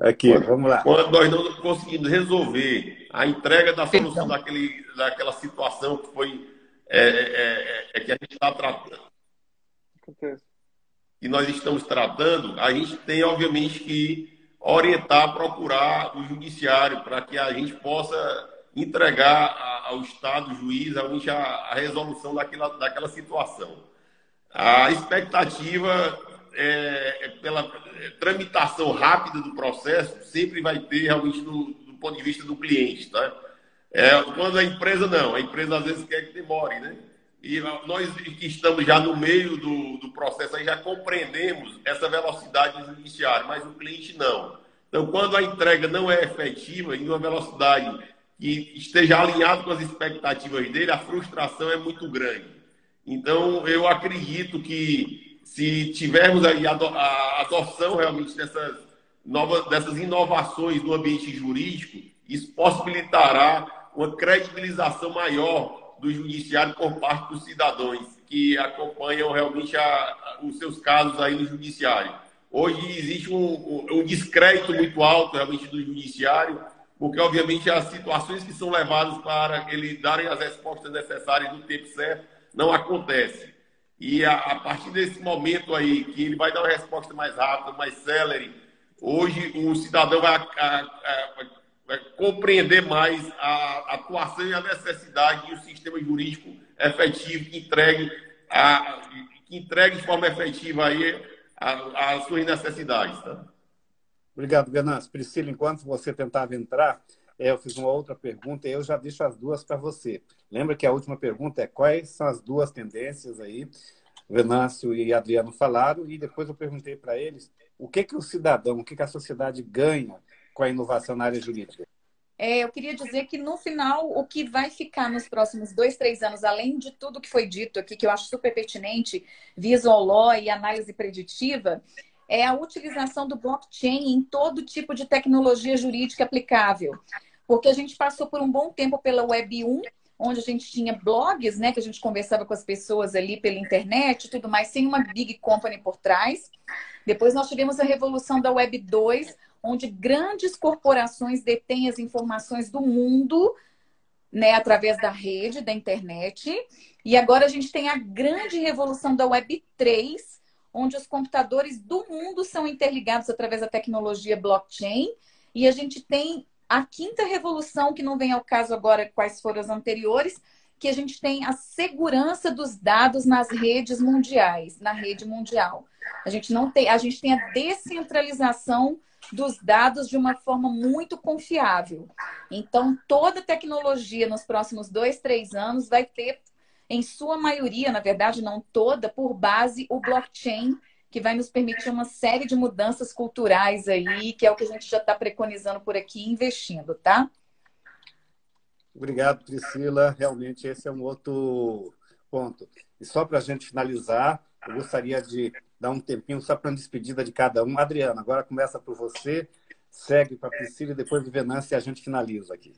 Aqui, quando, vamos lá. Quando nós não conseguimos resolver a entrega da solução daquele, daquela situação que foi é, é, é, é que a gente está tratando. E nós estamos tratando, a gente tem, obviamente, que orientar, procurar o judiciário para que a gente possa entregar ao Estado, juiz, a, a resolução daquela, daquela situação. A expectativa é, é pela tramitação rápida do processo sempre vai ter realmente do, do ponto de vista do cliente, tá? É, quando a empresa não, a empresa às vezes quer que demore, né? E nós que estamos já no meio do, do processo, aí já compreendemos essa velocidade do judiciário, mas o cliente não. Então, quando a entrega não é efetiva em uma velocidade que esteja alinhado com as expectativas dele, a frustração é muito grande. Então, eu acredito que se tivermos aí a adoção realmente dessas, novas, dessas inovações no ambiente jurídico, isso possibilitará uma credibilização maior do judiciário por parte dos cidadãos que acompanham realmente a, os seus casos aí no judiciário. Hoje existe um, um, descrédito muito alto realmente do judiciário, porque obviamente as situações que são levadas para ele darem as respostas necessárias no tempo certo não acontece. E a, a, partir desse momento aí, que ele vai dar uma resposta mais rápida, mais célere, hoje o cidadão vai, a, vai compreender mais a atuação e a necessidade de um sistema jurídico efetivo que entregue, a, que entregue de forma efetiva aí as suas necessidades. Tá? Obrigado, Venâncio. Priscila, enquanto você tentava entrar, eu fiz uma outra pergunta e eu já deixo as duas para você. Lembra que a última pergunta é quais são as duas tendências aí? Venâncio e Adriano falaram e depois eu perguntei para eles o que que o cidadão, o que que a sociedade ganha com a inovação na área jurídica. É, eu queria dizer que no final o que vai ficar nos próximos dois, três anos, além de tudo que foi dito aqui, que eu acho super pertinente, visual law e análise preditiva, é a utilização do blockchain em todo tipo de tecnologia jurídica aplicável. Porque a gente passou por um bom tempo pela Web 1, onde a gente tinha blogs, né, que a gente conversava com as pessoas ali pela internet e tudo mais, sem uma big company por trás. Depois nós tivemos a revolução da Web 2, onde grandes corporações detêm as informações do mundo, né, através da rede, da internet. E agora a gente tem a grande revolução da Web 3, onde os computadores do mundo são interligados através da tecnologia blockchain. E a gente tem a quinta revolução, que não vem ao caso agora quais foram as anteriores, que a gente tem a segurança dos dados nas redes mundiais, na rede mundial. A gente não tem, a gente tem a descentralização dos dados de uma forma muito confiável. Então, toda tecnologia nos próximos dois, três anos vai ter em sua maioria, na verdade, não toda, por base o blockchain, que vai nos permitir uma série de mudanças culturais aí, que é o que a gente já está preconizando por aqui, investindo, tá? Obrigado, Priscila. Realmente esse é um outro ponto. E só para a gente finalizar, eu gostaria de dar um tempinho só para uma despedida de cada um. Adriana, agora começa por você, segue para a Priscila e depois do Venâncio e a gente finaliza aqui.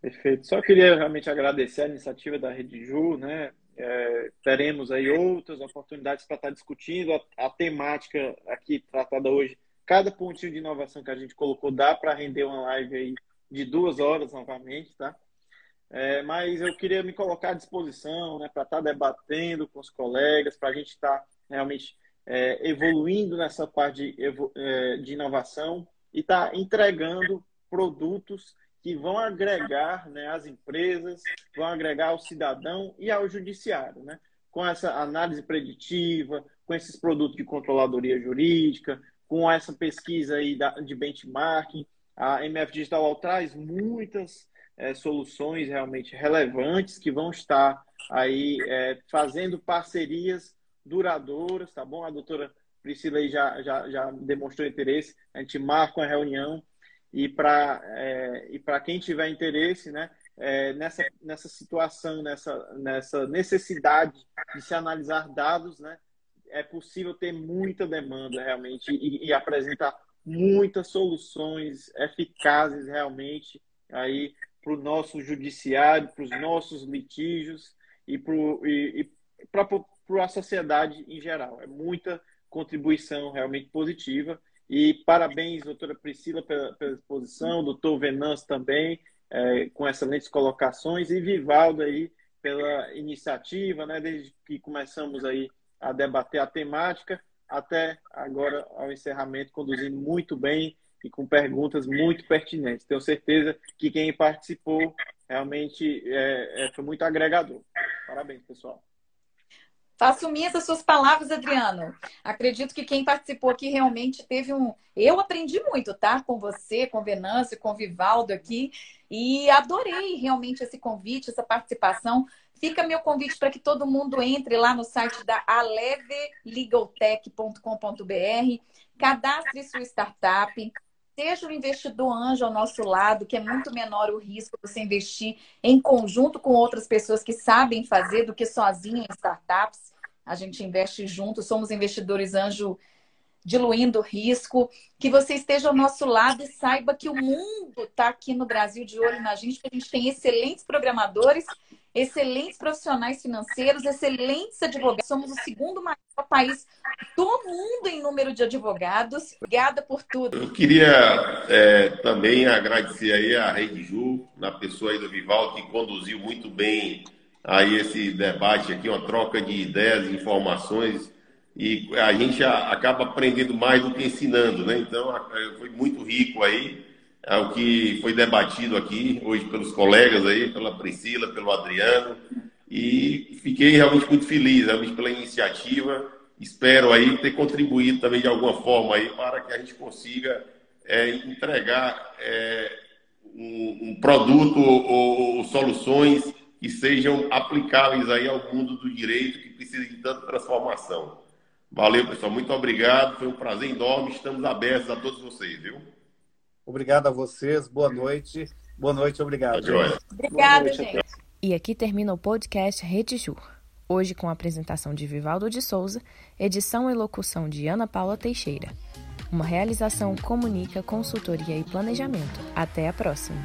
Perfeito. Só queria realmente agradecer a iniciativa da Rede Ju, né? É, teremos aí outras oportunidades para estar discutindo a, a, temática aqui tratada hoje. Cada pontinho de inovação que a gente colocou dá para render uma live aí de duas horas novamente, tá? É, mas eu queria me colocar à disposição, né, para estar debatendo com os colegas, para a gente estar realmente é, evoluindo nessa parte de, é, de inovação e estar entregando produtos que vão agregar né, às empresas, vão agregar ao cidadão e ao judiciário, né? com essa análise preditiva, com esses produtos de controladoria jurídica, com essa pesquisa aí de benchmarking, A MF Digital traz muitas é, soluções realmente relevantes que vão estar aí é, fazendo parcerias duradouras, tá bom? A doutora Priscila aí já, já, já demonstrou interesse, a gente marca uma reunião e para é, e para quem tiver interesse, né, é, nessa, nessa situação, nessa, nessa necessidade de se analisar dados, né, é possível ter muita demanda realmente e, e apresentar muitas soluções eficazes realmente aí para o nosso judiciário, para os nossos litígios e para a sociedade em geral. É muita contribuição realmente positiva. E parabéns, doutora Priscila, pela, pela exposição, doutor Venâncio também, é, com excelentes colocações, e Vivaldo aí pela iniciativa, né, desde que começamos aí a debater a temática até agora ao encerramento, conduzindo muito bem e com perguntas muito pertinentes. Tenho certeza que quem participou realmente é, é, foi muito agregador. Parabéns, pessoal. Faço minhas as suas palavras, Adriano. Acredito que quem participou aqui realmente teve um. Eu aprendi muito, tá? Com você, com Venâncio, com Vivaldo aqui. E adorei realmente esse convite, essa participação. Fica meu convite para que todo mundo entre lá no site da alevelegaltech.com.br, cadastre sua startup, seja o investidor anjo ao nosso lado, que é muito menor o risco você investir em conjunto com outras pessoas que sabem fazer do que sozinho em startups. A gente investe junto, somos investidores anjo diluindo risco, que você esteja ao nosso lado e saiba que o mundo está aqui no Brasil de olho na gente, que a gente tem excelentes programadores, excelentes profissionais financeiros, excelentes advogados. Somos o segundo maior país do mundo em número de advogados. Obrigada por tudo. Eu queria é, também agradecer aí a Rede Ju, na pessoa aí do Vival, que conduziu muito bem aí esse debate aqui, uma troca de ideias informações e a gente acaba aprendendo mais do que ensinando, né? Então, foi muito rico aí é, o que foi debatido aqui hoje pelos colegas aí, pela Priscila, pelo Adriano, e fiquei realmente muito feliz, realmente pela iniciativa. Espero aí ter contribuído também de alguma forma aí para que a gente consiga é, entregar é, um, um, produto ou, ou soluções que sejam aplicáveis aí ao mundo do direito que precisa de tanta transformação. Valeu, pessoal. Muito obrigado. Foi um prazer enorme. Estamos abertos a todos vocês, viu? Obrigado a vocês, boa noite. Boa noite, obrigado. Obrigada, gente. E aqui termina o podcast Rede Jur. Hoje com a apresentação de Vivaldo de Souza, edição e locução de Ana Paula Teixeira. Uma realização comunica consultoria e planejamento. Até a próxima.